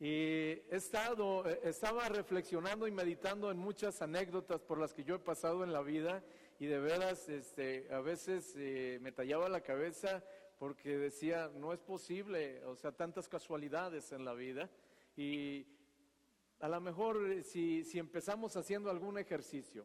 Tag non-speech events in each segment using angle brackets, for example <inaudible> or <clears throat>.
Y he estado, eh, estaba reflexionando y meditando en muchas anécdotas por las que yo he pasado en la vida y de veras este, a veces eh, me tallaba la cabeza porque decía, no es posible, o sea, tantas casualidades en la vida. Y a lo mejor eh, si, si empezamos haciendo algún ejercicio,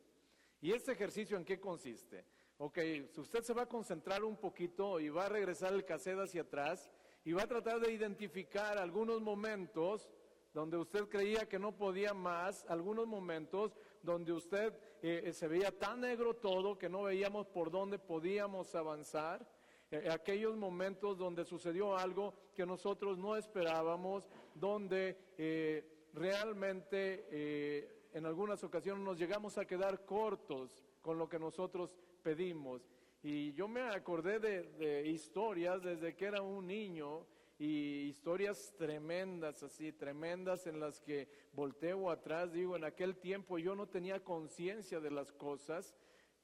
¿y este ejercicio en qué consiste? Ok, usted se va a concentrar un poquito y va a regresar el cassette hacia atrás y va a tratar de identificar algunos momentos donde usted creía que no podía más, algunos momentos donde usted eh, se veía tan negro todo que no veíamos por dónde podíamos avanzar, eh, aquellos momentos donde sucedió algo que nosotros no esperábamos, donde eh, realmente en algunas ocasiones nos llegamos a quedar cortos con lo que nosotros pedimos. Y yo me acordé de, historias desde que era un niño y historias tremendas, así, tremendas en las que volteo atrás, digo, en aquel tiempo yo no tenía conciencia de las cosas,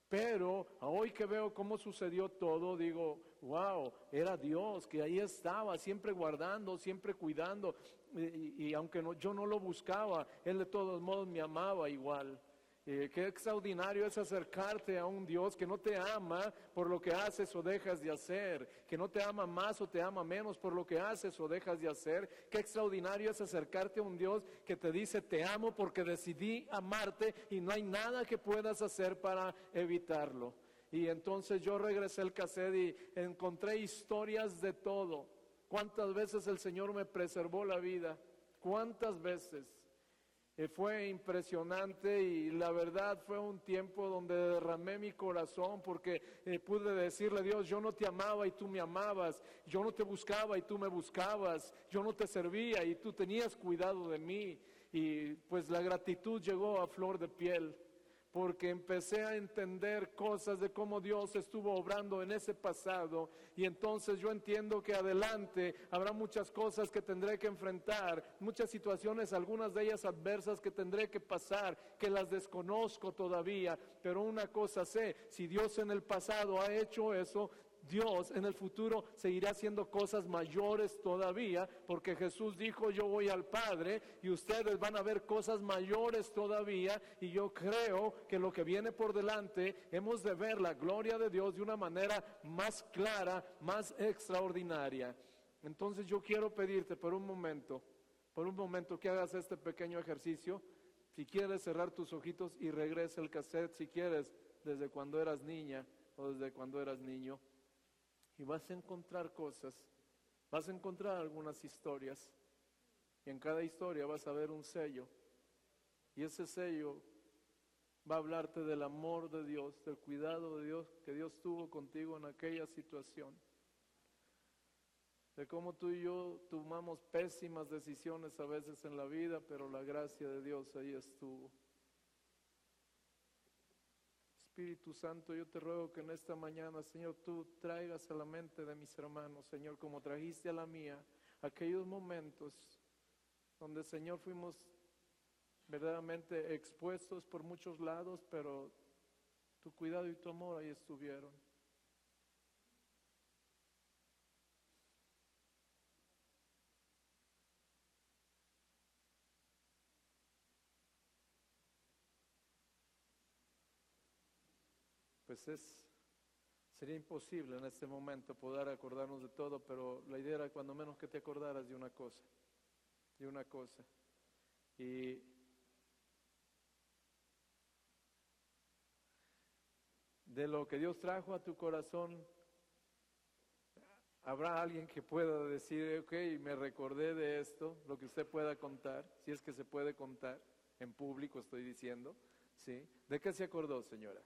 pero hoy que veo cómo sucedió todo, digo, wow, era Dios que ahí estaba, siempre guardando, siempre cuidando, y, aunque yo no lo buscaba, Él de todos modos me amaba igual. Eh, qué extraordinario es acercarte a un Dios que no te ama por lo que haces o dejas de hacer, que no te ama más o te ama menos por lo que haces o dejas de hacer. Qué extraordinario es acercarte a un Dios que te dice te amo porque decidí amarte y no hay nada que puedas hacer para evitarlo. Y entonces yo regresé al cassette y encontré historias de todo. ¿Cuántas veces el Señor me preservó la vida? ¿Cuántas veces? Eh, fue impresionante y la verdad fue un tiempo donde derramé mi corazón porque eh, pude decirle a Dios, yo no te amaba y tú me amabas, yo no te buscaba y tú me buscabas, yo no te servía y tú tenías cuidado de mí. Y pues la gratitud llegó a flor de piel porque empecé a entender cosas de cómo Dios estuvo obrando en ese pasado y entonces yo entiendo que adelante habrá muchas cosas que tendré que enfrentar, muchas situaciones, algunas de ellas adversas que tendré que pasar, que las desconozco todavía, pero una cosa sé, si Dios en el pasado ha hecho eso, Dios en el futuro seguirá haciendo cosas mayores todavía, porque Jesús dijo, yo voy al Padre y ustedes van a ver cosas mayores todavía, y yo creo que lo que viene por delante, hemos de ver la gloria de Dios de una manera más clara, más extraordinaria. Entonces yo quiero pedirte por un momento, por un momento que hagas este pequeño ejercicio, si quieres cerrar tus ojitos y regresa el cassette, si quieres, desde cuando eras niña o desde cuando eras niño y vas a encontrar cosas, vas a encontrar algunas historias y en cada historia vas a ver un sello y ese sello va a hablarte del amor de Dios, del cuidado de Dios que Dios tuvo contigo en aquella situación, de cómo tú y yo tomamos pésimas decisiones a veces en la vida, pero la gracia de Dios ahí estuvo. Espíritu Santo, yo te ruego que en esta mañana, Señor, tú traigas a la mente de mis hermanos, Señor, como trajiste a la mía, aquellos momentos donde, Señor, fuimos verdaderamente expuestos por muchos lados, pero tu cuidado y tu amor ahí estuvieron. Pues es, sería imposible en este momento poder acordarnos de todo, pero la idea era cuando menos que te acordaras de una cosa, de una cosa. Y de lo que Dios trajo a tu corazón, habrá alguien que pueda decir, ok, me recordé de esto, lo que usted pueda contar, si es que se puede contar, en público estoy diciendo, ¿sí? ¿De qué se acordó, señora?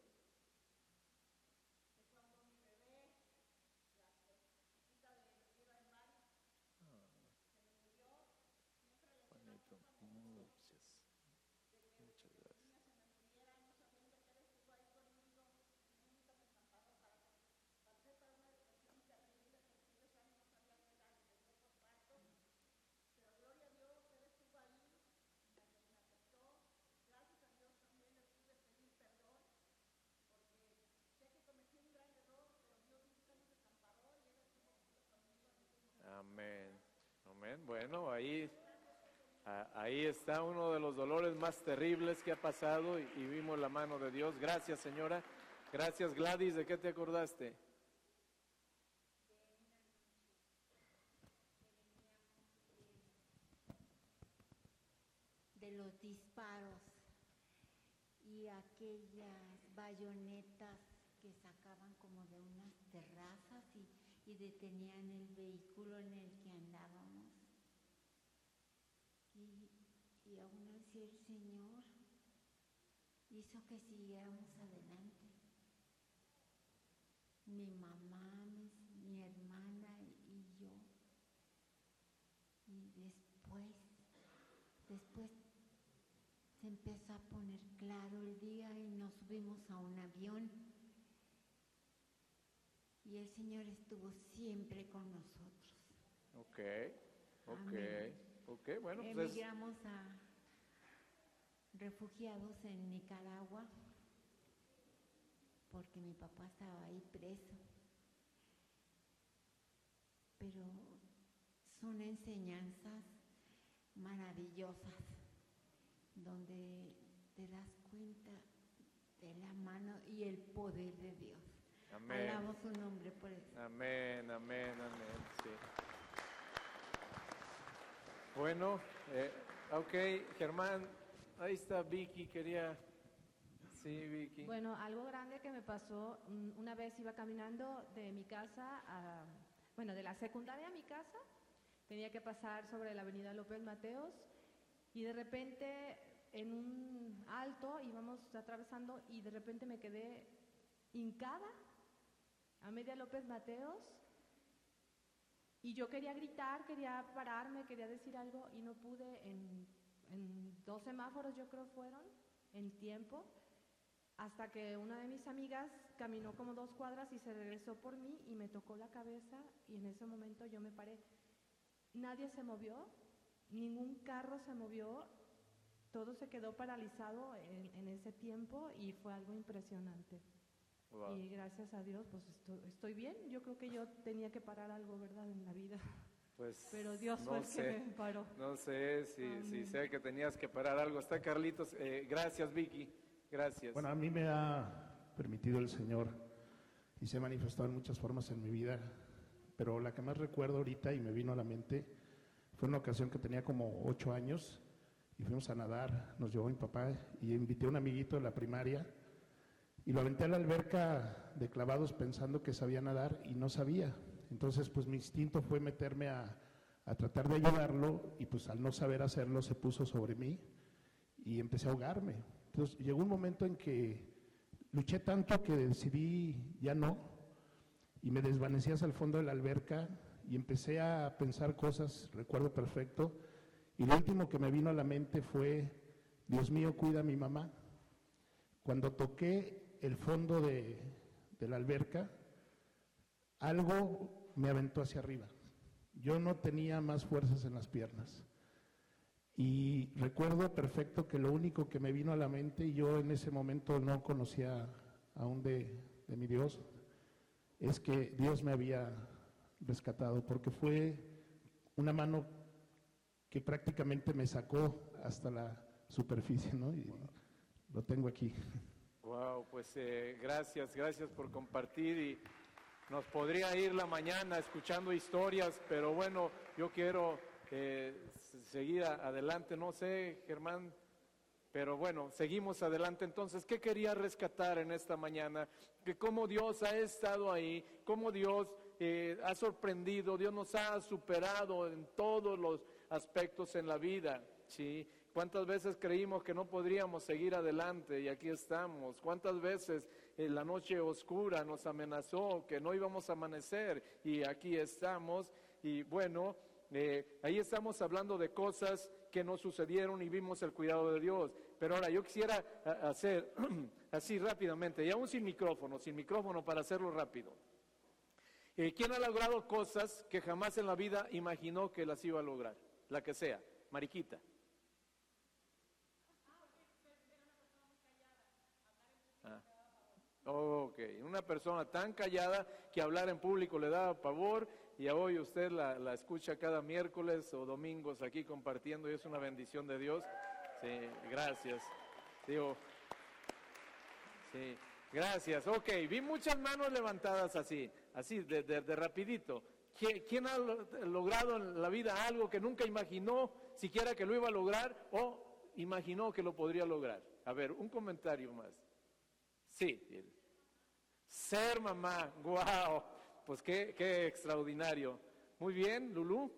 Amén. Amén. Bueno, ahí Ah, ahí está uno de los dolores más terribles que ha pasado y, y vimos la mano de Dios. Gracias, señora. Gracias, Gladys. ¿De qué te acordaste? de los disparos y aquellas bayonetas que sacaban como de unas terrazas y, y detenían el vehículo en el que andábamos. Y, y el Señor hizo que siguiéramos adelante. Mi mamá, mi hermana y yo. Y después, después se empezó a poner claro el día y nos subimos a un avión. Y el Señor estuvo siempre con nosotros. Ok, ok, Amén. ok. Bueno, pues es- Emigramos a refugiados en Nicaragua porque mi papá estaba ahí preso. Pero son enseñanzas maravillosas donde te das cuenta de la mano y el poder de Dios. amén. Alabo su nombre por eso. Amén, amén, amén. Sí. Bueno, eh, ok, Germán, ahí está Vicky, quería... Sí, Vicky. Bueno, algo grande que me pasó, mm, una vez iba caminando de mi casa a, bueno, de la secundaria a mi casa, tenía que pasar sobre la avenida López Mateos y de repente en un alto íbamos atravesando y de repente me quedé hincada a media López Mateos y yo quería gritar, quería pararme, quería decir algo y no pude en dos semáforos yo creo fueron en tiempo hasta que una de mis amigas caminó como dos cuadras y se regresó por mí y me tocó la cabeza y en ese momento yo me paré. Nadie se movió, ningún carro se movió, todo se quedó paralizado en, en ese tiempo y fue algo impresionante. Wow. Y gracias a Dios, pues estoy, estoy bien. Yo creo que yo tenía que parar algo, ¿verdad?, en la vida. Pues Pero Dios no fue el sé, que me paró. No sé si, si sé que tenías que parar algo. Está Carlitos. eh, gracias, Vicky. Gracias. Bueno, a mí me ha permitido el Señor y se ha manifestado en muchas formas en mi vida, pero la que más recuerdo ahorita y me vino a la mente fue una ocasión que tenía como ocho años y fuimos a nadar, nos llevó mi papá y invité a un amiguito de la primaria y lo aventé a la alberca de clavados pensando que sabía nadar y no sabía. Entonces, pues mi instinto fue meterme a, a tratar de ayudarlo y pues al no saber hacerlo se puso sobre mí y empecé a ahogarme. Entonces llegó un momento en que luché tanto que decidí ya no y me desvanecí hacia el fondo de la alberca y empecé a pensar cosas, recuerdo perfecto, y lo último que me vino a la mente fue, Dios mío, cuida a mi mamá. Cuando toqué el fondo de, de la alberca, algo me aventó hacia arriba. Yo no tenía más fuerzas en las piernas. Y recuerdo perfecto que lo único que me vino a la mente, y yo en ese momento no conocía aún de, mi Dios, es que Dios me había rescatado, porque fue una mano que prácticamente me sacó hasta la superficie, ¿no? Y lo tengo aquí. Wow, pues eh, gracias, gracias por compartir y nos podría ir la mañana escuchando historias, pero bueno, yo quiero eh, seguir adelante, no sé, Germán, pero bueno, seguimos adelante. Entonces, ¿qué quería rescatar en esta mañana? Que cómo Dios ha estado ahí, cómo Dios eh, ha sorprendido, Dios nos ha superado en todos los aspectos en la vida, ¿sí? ¿Cuántas veces creímos que no podríamos seguir adelante y aquí estamos? ¿Cuántas veces la noche oscura nos amenazó que no íbamos a amanecer y aquí estamos? Y bueno, eh, ahí estamos hablando de cosas que no sucedieron y vimos el cuidado de Dios. Pero ahora yo quisiera hacer <clears throat> así rápidamente, y aún sin micrófono, sin micrófono para hacerlo rápido. Eh, ¿Quién ha logrado cosas que jamás en la vida imaginó que las iba a lograr? La que sea, Mariquita. Ok, una persona tan callada que hablar en público le daba pavor, y hoy usted la, escucha cada miércoles o domingos aquí compartiendo y es una bendición de Dios. Sí, gracias. Sí, gracias. Ok, vi muchas manos levantadas así, así, de, de, rapidito. ¿Quién, quién ha lo- logrado en la vida algo que nunca imaginó siquiera que lo iba a lograr o imaginó que lo podría lograr? A ver, un comentario más. Sí. Ser mamá, wow, pues qué, qué extraordinario. Muy bien, Lulú.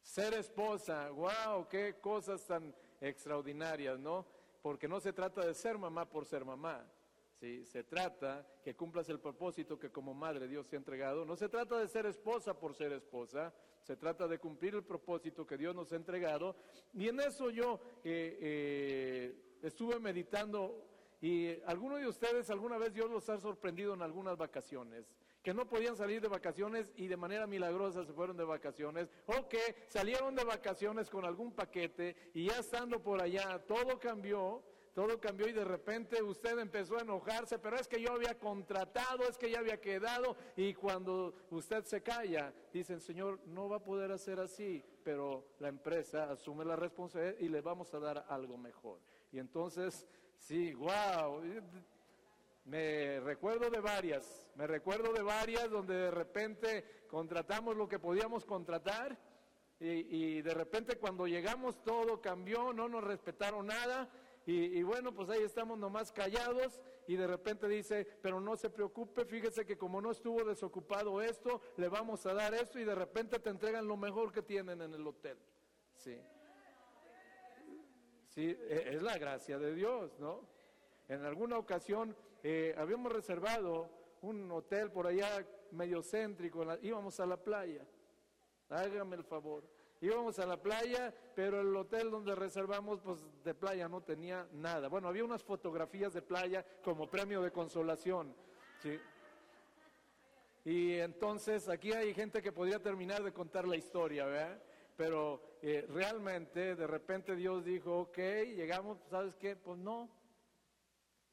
Ser esposa, wow, qué cosas tan extraordinarias, ¿no? Porque no se trata de ser mamá por ser mamá, ¿sí? Se trata que cumplas el propósito que como madre Dios te ha entregado. No se trata de ser esposa por ser esposa, se trata de cumplir el propósito que Dios nos ha entregado. Y en eso yo eh, eh, estuve meditando y algunos de ustedes alguna vez Dios los ha sorprendido en algunas vacaciones, que no podían salir de vacaciones y de manera milagrosa se fueron de vacaciones, o que salieron de vacaciones con algún paquete y ya estando por allá todo cambió, todo cambió y de repente usted empezó a enojarse, pero es que yo había contratado, es que ya había quedado y cuando usted se calla, dicen, Señor, no va a poder hacer así, pero la empresa asume la responsabilidad y le vamos a dar algo mejor. Y entonces, sí, wow, me recuerdo de varias, me recuerdo de varias donde de repente contratamos lo que podíamos contratar y, de repente cuando llegamos todo cambió, no nos respetaron nada y, y bueno, pues ahí estamos nomás callados y de repente dice, pero no se preocupe, fíjese que como no estuvo desocupado esto, le vamos a dar esto y de repente te entregan lo mejor que tienen en el hotel. Sí. Sí, e- es la gracia de Dios, ¿no? En alguna ocasión eh, habíamos reservado un hotel por allá medio céntrico, la- íbamos a la playa, hágame el favor. Íbamos a la playa, pero el hotel donde reservamos, pues de playa no tenía nada. Bueno, había unas fotografías de playa como premio de consolación. ¿sí? Y entonces aquí hay gente que podría terminar de contar la historia, ¿verdad? Pero eh, realmente de repente Dios dijo, ok, llegamos, ¿sabes qué? Pues no,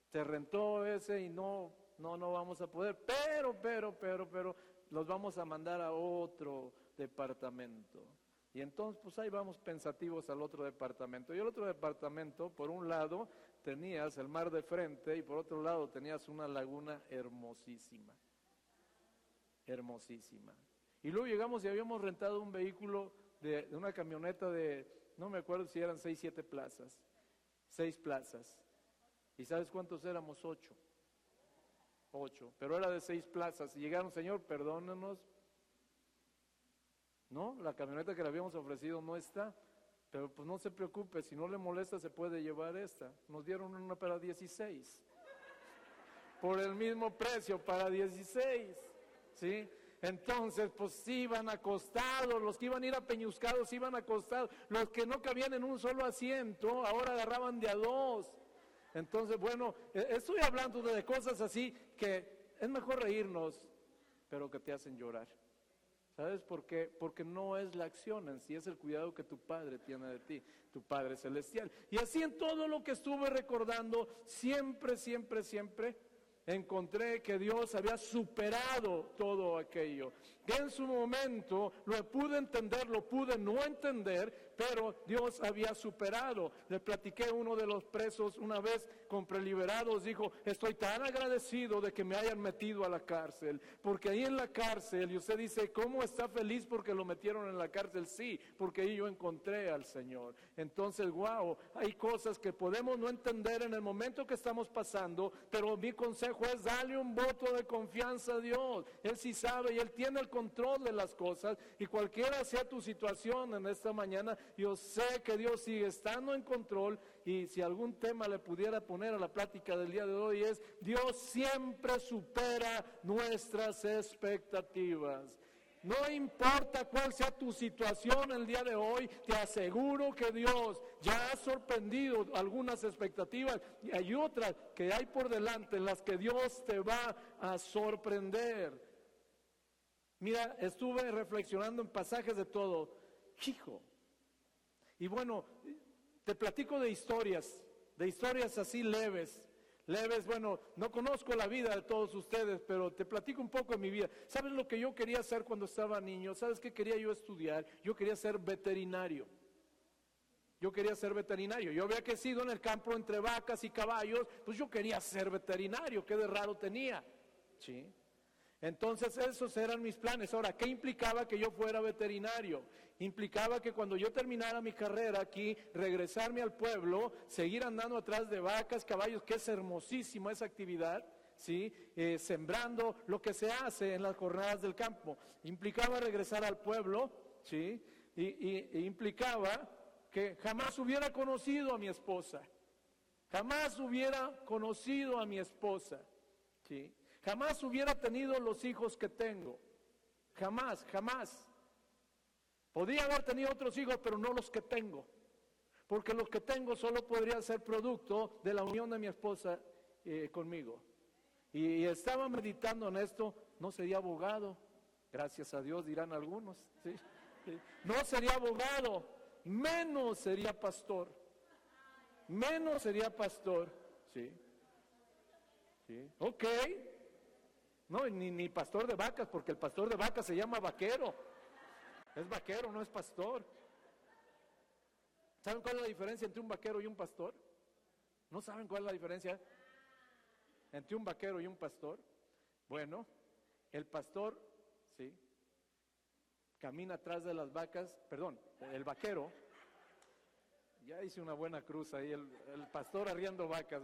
se rentó ese y no, no, no vamos a poder, pero, pero, pero, pero, los vamos a mandar a otro departamento. Y entonces, pues ahí vamos pensativos al otro departamento. Y el otro departamento, por un lado, tenías el mar de frente y por otro lado tenías una laguna hermosísima. Hermosísima. Y luego llegamos y habíamos rentado un vehículo de, una camioneta de, no me acuerdo si eran seis, siete plazas. Seis plazas. ¿Y sabes cuántos éramos? Ocho. Ocho. Pero era de seis plazas. Y llegaron, Señor, perdónenos. No, la camioneta que le habíamos ofrecido no está. Pero pues no se preocupe, si no le molesta se puede llevar esta. Nos dieron una para 16. Por el mismo precio, para 16. ¿Sí? Entonces, pues iban acostados, los que iban a ir a Peñuscados iban acostados, los que no cabían en un solo asiento, ahora agarraban de a dos. Entonces, bueno, eh, estoy hablando de cosas así que es mejor reírnos, pero que te hacen llorar. ¿Sabes por qué? Porque no es la acción en sí, es el cuidado que tu Padre tiene de ti, tu Padre celestial. Y así en todo lo que estuve recordando, siempre, siempre, siempre encontré que Dios había superado todo aquello. Que en su momento lo pude entender, lo pude no entender, pero Dios había superado. Le platiqué a uno de los presos una vez con preliberados, dijo, estoy tan agradecido de que me hayan metido a la cárcel, porque ahí en la cárcel, y usted dice, ¿cómo está feliz porque lo metieron en la cárcel? Sí, porque ahí yo encontré al Señor. Entonces, wow, hay cosas que podemos no entender en el momento que estamos pasando, pero mi consejo es darle un voto de confianza a Dios. Él sí sabe y Él tiene el control de las cosas y cualquiera sea tu situación en esta mañana, yo sé que Dios sigue estando en control y si algún tema le pudiera poner a la plática del día de hoy es, Dios siempre supera nuestras expectativas. No importa cuál sea tu situación el día de hoy, te aseguro que Dios ya ha sorprendido algunas expectativas y hay otras que hay por delante en las que Dios te va a sorprender. Mira, estuve reflexionando en pasajes de todo. Hijo. Y bueno, te platico de historias, de historias así leves. leves, bueno, no conozco la vida de todos ustedes, pero te platico un poco de mi vida. ¿Sabes lo que yo quería hacer cuando estaba niño? ¿Sabes qué quería yo estudiar? Yo quería ser veterinario. Yo quería ser veterinario. Yo había crecido en el campo entre vacas y caballos, pues yo quería ser veterinario. ¿Qué de raro tenía? ¿Sí? Entonces esos eran mis planes. Ahora, ¿qué implicaba que yo fuera veterinario? Implicaba que cuando yo terminara mi carrera aquí, regresarme al pueblo, seguir andando atrás de vacas, caballos, que es hermosísima esa actividad, ¿sí? Eh, sembrando lo que se hace en las jornadas del campo. Implicaba regresar al pueblo, ¿sí? Y, implicaba que jamás hubiera conocido a mi esposa. Jamás hubiera conocido a mi esposa, ¿sí? Jamás hubiera tenido los hijos que tengo. Jamás, jamás. Podría haber tenido otros hijos, pero no los que tengo. Porque los que tengo solo podrían ser producto de la unión de mi esposa eh, conmigo. Y, estaba meditando en esto, no sería abogado. Gracias a Dios dirán algunos. No sería abogado, menos sería pastor. Menos sería pastor. Sí. Sí. Ok. No, ni, ni pastor de vacas, porque el pastor de vacas se llama vaquero. Es vaquero, no es pastor. ¿Saben cuál es la diferencia entre un vaquero y un pastor? ¿No saben cuál es la diferencia entre un vaquero y un pastor? Bueno, el pastor, ¿sí? Camina atrás de las vacas, perdón, el vaquero, ya hice una buena cruz ahí, el, el pastor arriando vacas.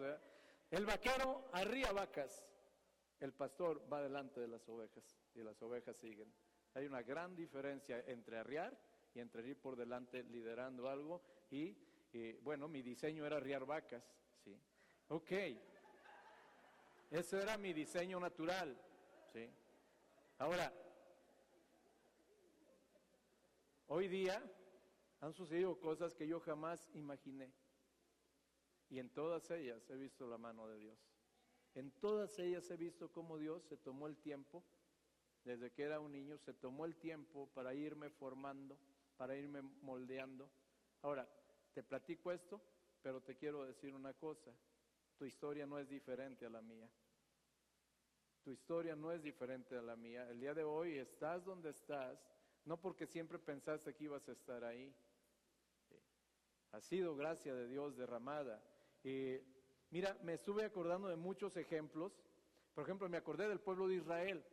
El vaquero arría vacas, el pastor va delante de las ovejas y las ovejas siguen. Hay una gran diferencia entre arriar y entre ir por delante liderando algo y, bueno, mi diseño era arriar vacas, ¿sí? Ok, ese era mi diseño natural, ¿sí? Ahora, hoy día han sucedido cosas que yo jamás imaginé y en todas ellas he visto la mano de Dios. En todas ellas he visto cómo Dios se tomó el tiempo, desde que era un niño, se tomó el tiempo para irme formando, para irme moldeando. Ahora, te platico esto, pero te quiero decir una cosa. Tu historia no es diferente a la mía. Tu historia no es diferente a la mía. El día de hoy estás donde estás, no porque siempre pensaste que ibas a estar ahí. Ha sido gracia de Dios derramada. Eh, Mira, me estuve acordando de muchos ejemplos. Por ejemplo, me acordé del pueblo de Israel.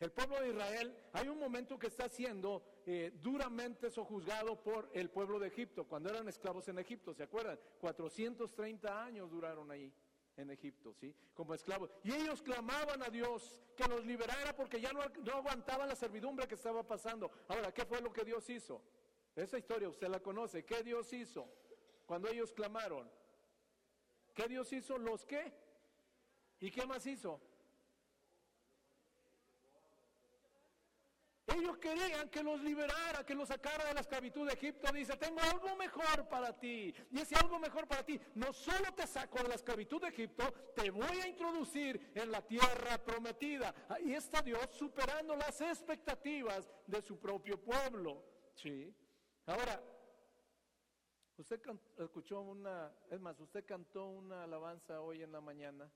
El pueblo de Israel, hay un momento que está siendo eh, duramente sojuzgado por el pueblo de Egipto, cuando eran esclavos en Egipto, ¿se acuerdan? 430 años duraron ahí en Egipto, ¿sí? Como esclavos. Y ellos clamaban a Dios que los liberara porque ya no, no aguantaban la servidumbre que estaba pasando. Ahora, ¿qué fue lo que Dios hizo? Esa historia usted la conoce. ¿Qué Dios hizo cuando ellos clamaron? ¿Qué Dios hizo? ¿Los qué? ¿Y qué más hizo? Ellos querían que los liberara, que los sacara de la esclavitud de Egipto. Dice, tengo algo mejor para ti. Y ese algo mejor para ti, no solo te saco de la esclavitud de Egipto, te voy a introducir en la tierra prometida. Ahí está Dios superando las expectativas de su propio pueblo. Sí. Ahora, Usted escuchó una, es más, usted cantó una alabanza hoy en la mañana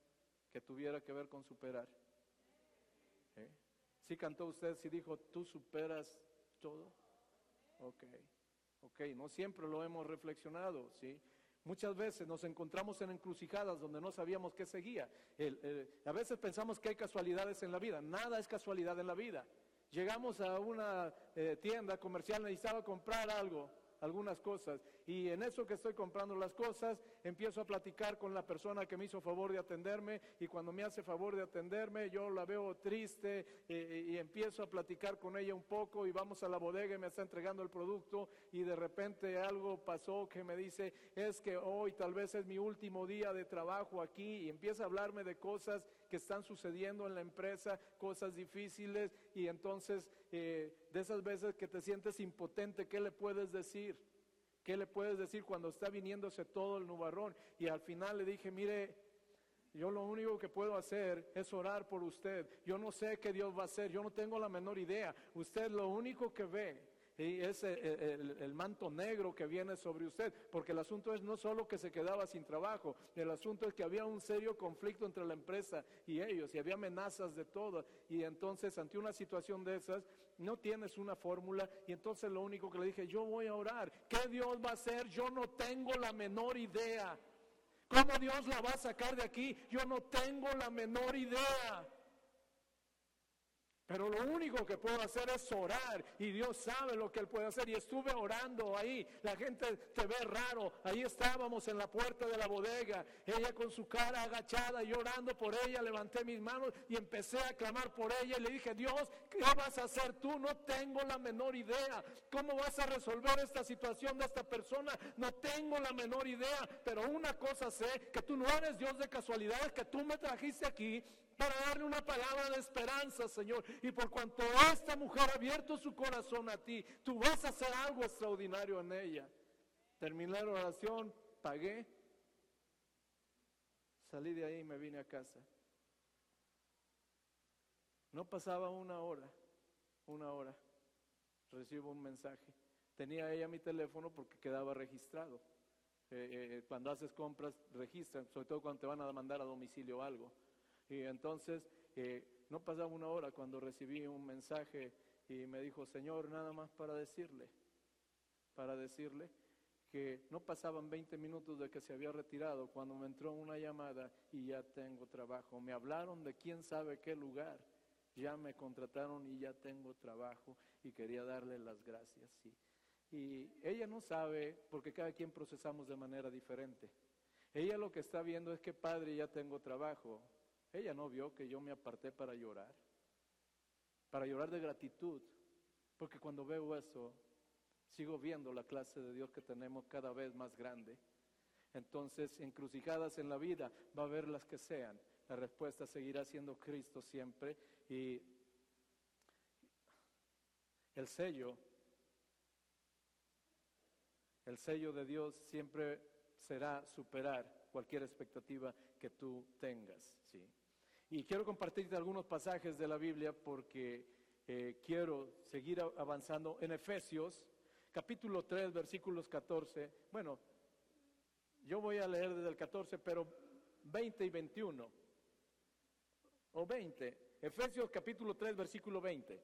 que tuviera que ver con superar. ¿Eh? ¿Sí cantó usted, sí dijo, tú superas todo? Ok, ok, no siempre lo hemos reflexionado, ¿sí? Muchas veces nos encontramos en encrucijadas donde no sabíamos qué seguía. a veces pensamos que hay casualidades en la vida, nada es casualidad en la vida. Llegamos a una eh, tienda comercial, necesitaba comprar algo, algunas cosas. Y en eso que estoy comprando las cosas, empiezo a platicar con la persona que me hizo favor de atenderme y cuando me hace favor de atenderme, yo la veo triste y empiezo a platicar con ella un poco y vamos a la bodega y me está entregando el producto y de repente algo pasó que me dice, es que hoy tal vez es mi último día de trabajo aquí y empieza a hablarme de cosas que están sucediendo en la empresa, cosas difíciles y entonces eh, de esas veces que te sientes impotente, ¿qué le puedes decir? ¿Qué le puedes decir cuando está viniéndose todo el nubarrón? Y al final le dije, mire, yo lo único que puedo hacer es orar por usted. Yo no sé qué Dios va a hacer, yo no tengo la menor idea. Usted lo único que ve Y es el, el- el manto negro que viene sobre usted, porque el asunto es no solo que se quedaba sin trabajo, el asunto es que había un serio conflicto entre la empresa y ellos, y había amenazas de todo. Y entonces, ante una situación de esas, no tienes una fórmula, y entonces lo único que le dije, yo voy a orar. ¿Qué Dios va a hacer? Yo no tengo la menor idea. ¿Cómo Dios la va a sacar de aquí? Yo no tengo la menor idea. Pero lo único que puedo hacer es orar y Dios sabe lo que Él puede hacer. Y estuve orando ahí, la gente te ve raro. Ahí estábamos en la puerta de la bodega, ella con su cara agachada, y orando por ella, levanté mis manos y empecé a clamar por ella y le dije, Dios, ¿qué vas a hacer tú? No tengo la menor idea. ¿Cómo vas a resolver esta situación de esta persona? No tengo la menor idea. Pero una cosa sé, que tú no eres Dios de casualidades, que tú me trajiste aquí para darle una palabra de esperanza, Señor. Y por cuanto esta mujer ha abierto su corazón a ti, tú vas a hacer algo extraordinario en ella. Terminé la oración, pagué, salí de ahí y me vine a casa. No pasaba una hora, una hora, recibo un mensaje. Tenía ella mi teléfono porque quedaba registrado. Eh, eh, cuando haces compras, registran, sobre todo cuando te van a mandar a domicilio algo. Y entonces eh, no pasaba una hora cuando recibí un mensaje y me dijo, Señor, nada más para decirle, para decirle que no pasaban 20 minutos de que se había retirado cuando me entró una llamada y ya tengo trabajo. Me hablaron de quién sabe qué lugar, ya me contrataron y ya tengo trabajo y quería darle las gracias. Y ella no sabe, porque cada quien procesamos de manera diferente. Ella lo que está viendo es que padre, ya tengo trabajo. Ella no vio que yo me aparté para llorar, para llorar de gratitud, porque cuando veo eso, sigo viendo la clase de Dios que tenemos cada vez más grande. Entonces, encrucijadas en la vida, va a haber las que sean. La respuesta seguirá siendo Cristo siempre y el sello, el sello de Dios siempre será superar cualquier expectativa que tú tengas, ¿sí? Y quiero compartirte algunos pasajes de la Biblia porque eh, quiero seguir avanzando en Efesios, capítulo 3, versículos 14. Bueno, yo voy a leer desde el 14, pero 20 y 21. O 20. Efesios capítulo 3, versículo 20.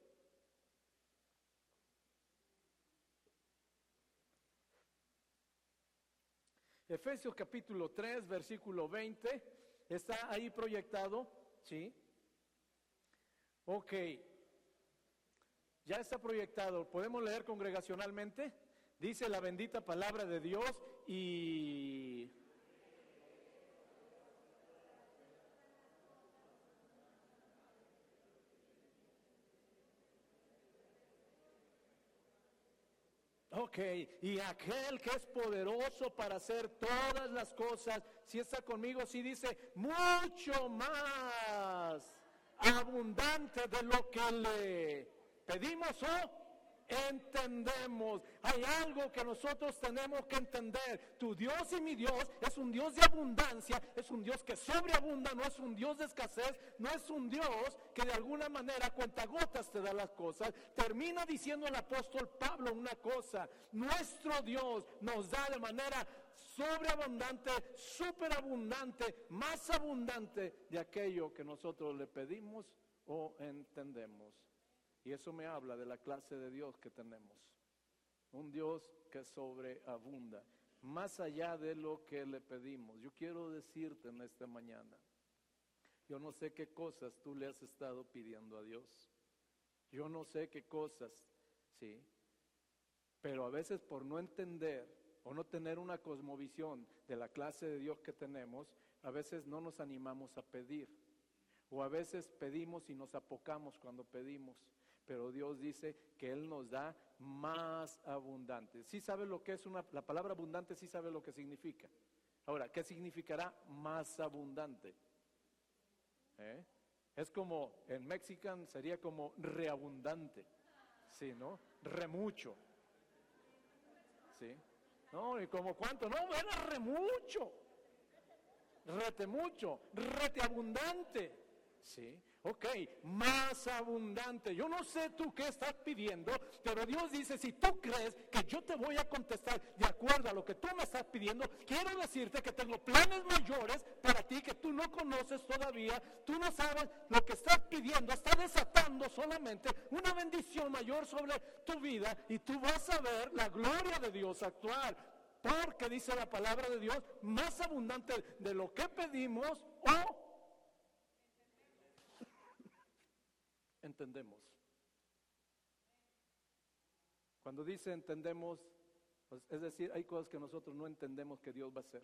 Efesios capítulo 3, versículo 20. Está ahí proyectado, ¿sí? Ok. Ya está proyectado. ¿Podemos leer congregacionalmente? Dice la bendita palabra de Dios y... Ok, y aquel que es poderoso para hacer todas las cosas, si está conmigo, si dice mucho más abundante de lo que le pedimos o entendemos. Hay algo que nosotros tenemos que entender. Tu Dios y mi Dios es un Dios de abundancia, es un Dios que sobreabunda, no es un Dios de escasez, no es un Dios que de alguna manera cuentagotas te da las cosas. Termina diciendo el apóstol Pablo una cosa, nuestro Dios nos da de manera sobreabundante, superabundante, más abundante de aquello que nosotros le pedimos o entendemos. Y eso me habla de la clase de Dios que tenemos. Un Dios que sobreabunda, más allá de lo que le pedimos. Yo quiero decirte en esta mañana, yo no sé qué cosas tú le has estado pidiendo a Dios. Yo no sé qué cosas, sí. Pero a veces por no entender o no tener una cosmovisión de la clase de Dios que tenemos, a veces no nos animamos a pedir. O a veces pedimos y nos apocamos cuando pedimos pero Dios dice que Él nos da más abundante. ¿Sí sabe lo que es una, la palabra abundante? Sí sabe lo que significa. Ahora, ¿qué significará más abundante? ¿Eh? Es como, en mexican sería como reabundante, ¿sí, no? Remucho, ¿sí? No, y como cuánto, no, era remucho, rete mucho, rete abundante, ¿sí? Ok, más abundante. Yo no sé tú qué estás pidiendo, pero Dios dice, si tú crees que yo te voy a contestar de acuerdo a lo que tú me estás pidiendo, quiero decirte que tengo planes mayores para ti que tú no conoces todavía. Tú no sabes lo que estás pidiendo. Está desatando solamente una bendición mayor sobre tu vida y tú vas a ver la gloria de Dios actuar. Porque dice la palabra de Dios, más abundante de lo que pedimos o entendemos. Cuando dice entendemos, pues, es decir, hay cosas que nosotros no entendemos que Dios va a hacer.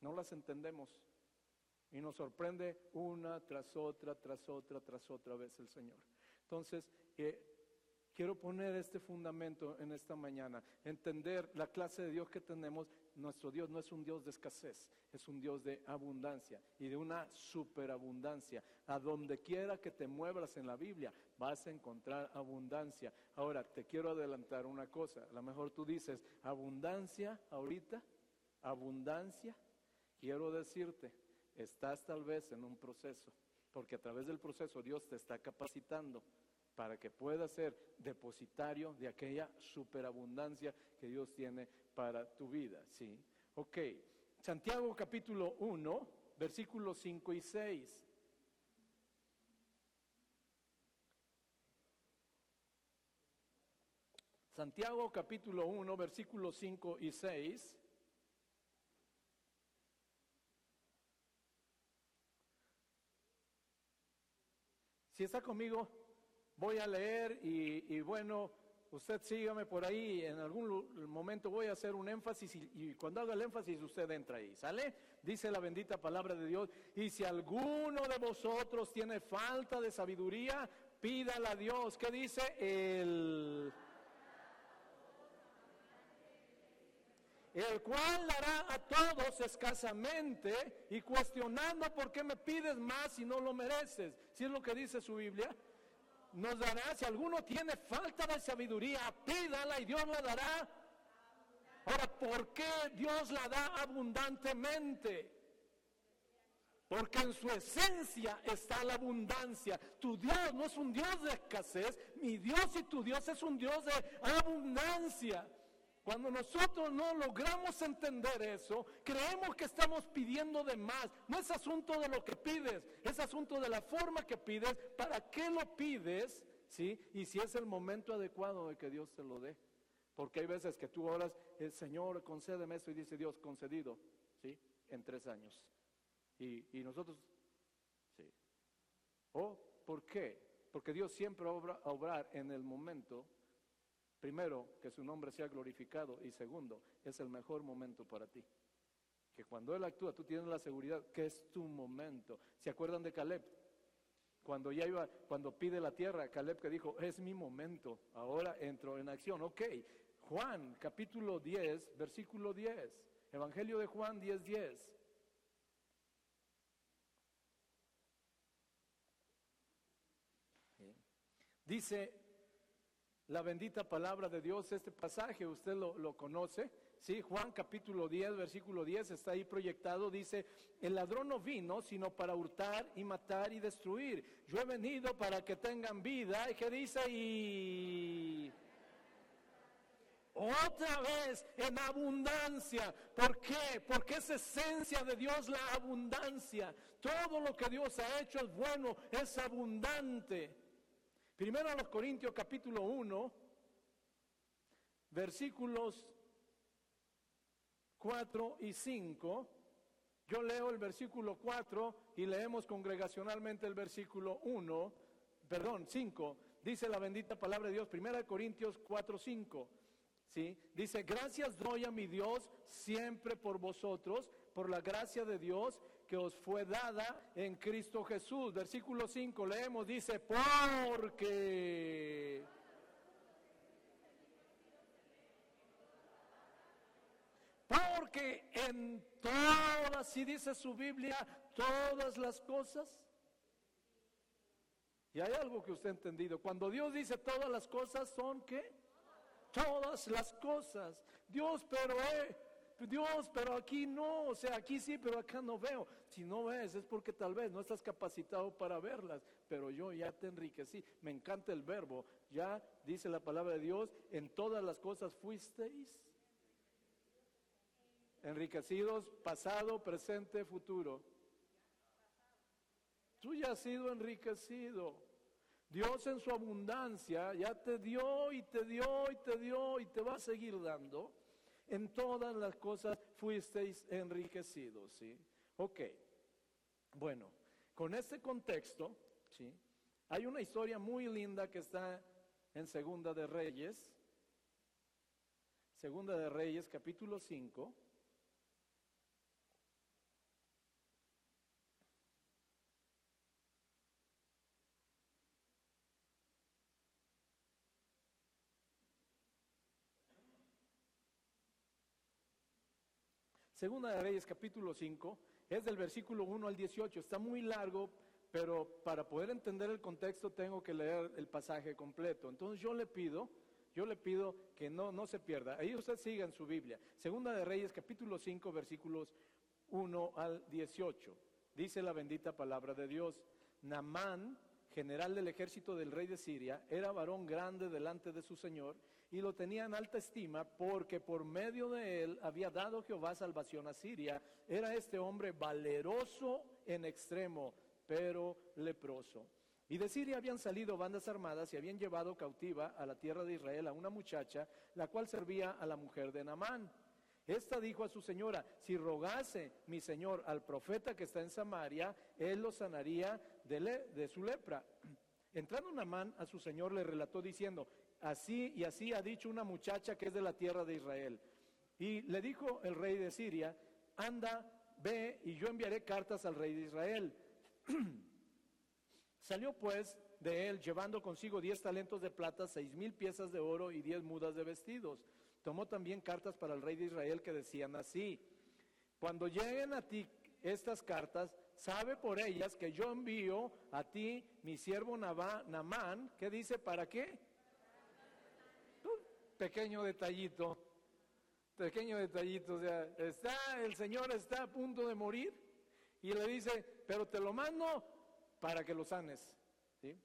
No las entendemos. Y nos sorprende una tras otra, tras otra, tras otra vez el Señor. Entonces, eh, quiero poner este fundamento en esta mañana, entender la clase de Dios que tenemos. Nuestro Dios no es un Dios de escasez, es un Dios de abundancia y de una superabundancia. A donde quiera que te muevas en la Biblia, vas a encontrar abundancia. Ahora, te quiero adelantar una cosa. A lo mejor tú dices, abundancia ahorita, abundancia. Quiero decirte, estás tal vez en un proceso, porque a través del proceso Dios te está capacitando para que pueda ser depositario de aquella superabundancia que Dios tiene para tu vida, ¿sí? Ok, Santiago capítulo 1, versículos 5 y 6. Santiago capítulo 1, versículos 5 y 6. Si está conmigo, voy a leer y, bueno, usted sígame por ahí, en algún momento voy a hacer un énfasis y, y, cuando haga el énfasis usted entra ahí, ¿sale? Dice la bendita palabra de Dios, y si alguno de vosotros tiene falta de sabiduría, pídala a Dios. ¿Qué dice? El... el cual dará a todos escasamente y cuestionando por qué me pides más si no lo mereces. Si es lo que dice su Biblia nos dará, si alguno tiene falta de sabiduría, pídala y Dios la dará. Ahora, ¿por qué Dios la da abundantemente? Porque en su esencia está la abundancia. Tu Dios no es un Dios de escasez, mi Dios y tu Dios es un Dios de abundancia. Cuando nosotros no logramos entender eso, creemos que estamos pidiendo de más. No es asunto de lo que pides, es asunto de la forma que pides, para qué lo pides, ¿sí? Y si es el momento adecuado de que Dios te lo dé. Porque hay veces que tú oras, el Señor, concédeme esto, y dice Dios, concedido, ¿sí? En tres años. Y, nosotros, sí. ¿O por qué? Porque Dios siempre obra a obrar en el momento Primero, que su nombre sea glorificado y segundo, es el mejor momento para ti. Que cuando Él actúa, tú tienes la seguridad que es tu momento. ¿Se acuerdan de Caleb? Cuando ya iba, cuando pide la tierra, Caleb que dijo, es mi momento, ahora entro en acción. Ok, Juan capítulo 10, versículo 10, Evangelio de Juan 10, 10. Dice, la bendita palabra de Dios, este pasaje usted lo, conoce, ¿sí? Juan capítulo 10, versículo 10 está ahí proyectado, dice, el ladrón no vino sino para hurtar y matar y destruir. Yo he venido para que tengan vida, y que dice, y... Otra vez en abundancia. ¿Por qué? Porque es esencia de Dios la abundancia. Todo lo que Dios ha hecho es bueno, es abundante. Primero a los Corintios capítulo 1, versículos 4 y 5. Yo leo el versículo 4 y leemos congregacionalmente el versículo 1, perdón, 5. Dice la bendita palabra de Dios, Primera Corintios 4, 5. ¿Sí? Dice, gracias doy a mi Dios siempre por vosotros, por la gracia de Dios que os fue dada en Cristo Jesús. Versículo 5 leemos, dice, porque... Porque en todas, si dice su Biblia, todas las cosas. Y hay algo que usted ha entendido. Cuando Dios dice todas las cosas, son que todas las cosas. Dios, pero Dios, pero aquí no, o sea, aquí sí, pero acá no veo. Si no ves es porque tal vez no estás capacitado para verlas, pero yo ya te enriquecí. Me encanta el verbo, ya dice la palabra de Dios, en todas las cosas fuisteis enriquecidos, pasado, presente, futuro. Tú ya has sido enriquecido. Dios en su abundancia ya te dio y te dio y te dio y te va a seguir dando. En todas las cosas fuisteis enriquecidos, ¿sí? Ok. Bueno, con este contexto, ¿sí? Hay una historia muy linda que está en Segunda de Reyes. Segunda de Reyes, capítulo 5. Segunda de Reyes capítulo 5 es del versículo 1 al 18. Está muy largo, pero para poder entender el contexto tengo que leer el pasaje completo. Entonces yo le pido, yo le pido que no, no se pierda. Ahí usted siga en su Biblia. Segunda de Reyes capítulo 5 versículos 1 al 18. Dice la bendita palabra de Dios. Namán, general del ejército del rey de Siria, era varón grande delante de su señor y lo tenía en alta estima porque por medio de él había dado Jehová salvación a Siria. Era este hombre valeroso en extremo, pero leproso. Y de Siria habían salido bandas armadas y habían llevado cautiva a la tierra de Israel a una muchacha, la cual servía a la mujer de Naamán. Esta dijo a su señora, si rogase mi señor al profeta que está en Samaria, él lo sanaría de, de su lepra. <clears throat> Entrando Naamán a su señor le relató diciendo, así y así ha dicho una muchacha que es de la tierra de Israel. Y le dijo el rey de Siria, anda, ve y yo enviaré cartas al rey de Israel. <clears throat> Salió pues de él llevando consigo diez talentos de plata, seis mil piezas de oro y diez mudas de vestidos. Tomó también cartas para el rey de Israel que decían así, cuando lleguen a ti estas cartas, sabe por ellas que yo envío a ti mi siervo Namán, que dice, ¿para qué? Pequeño detallito, pequeño detallito, o sea, está, el Señor está a punto de morir y le dice, pero te lo mando para que lo sanes, ¿sí?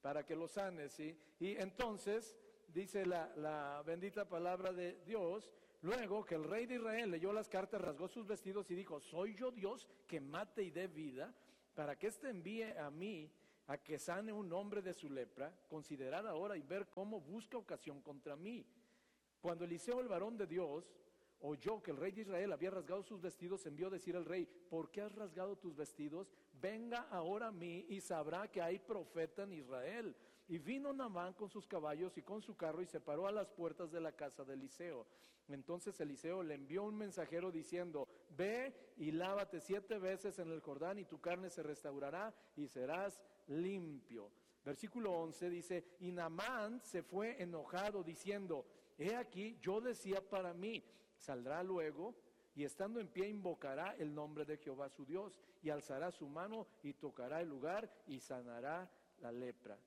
Para que lo sanes, ¿sí? Y entonces, dice la, la bendita palabra de Dios, luego que el rey de Israel leyó las cartas, rasgó sus vestidos y dijo, ¿soy yo Dios que mate y dé vida? Para que éste envíe a mí a que sane un hombre de su lepra, considerar ahora y ver cómo busca ocasión contra mí. Cuando Eliseo, el varón de Dios, oyó que el rey de Israel había rasgado sus vestidos, envió a decir al rey, ¿por qué has rasgado tus vestidos? Venga ahora a mí y sabrá que hay profeta en Israel. Y vino Namán con sus caballos y con su carro y se paró a las puertas de la casa de Eliseo. Entonces Eliseo le envió un mensajero diciendo, ve y lávate siete veces en el Jordán y tu carne se restaurará y serás limpio. Versículo 11 dice, y Namán se fue enojado diciendo, He aquí, yo decía para mí, saldrá luego y estando en pie invocará el nombre de Jehová su Dios y alzará su mano y tocará el lugar y sanará la lepra.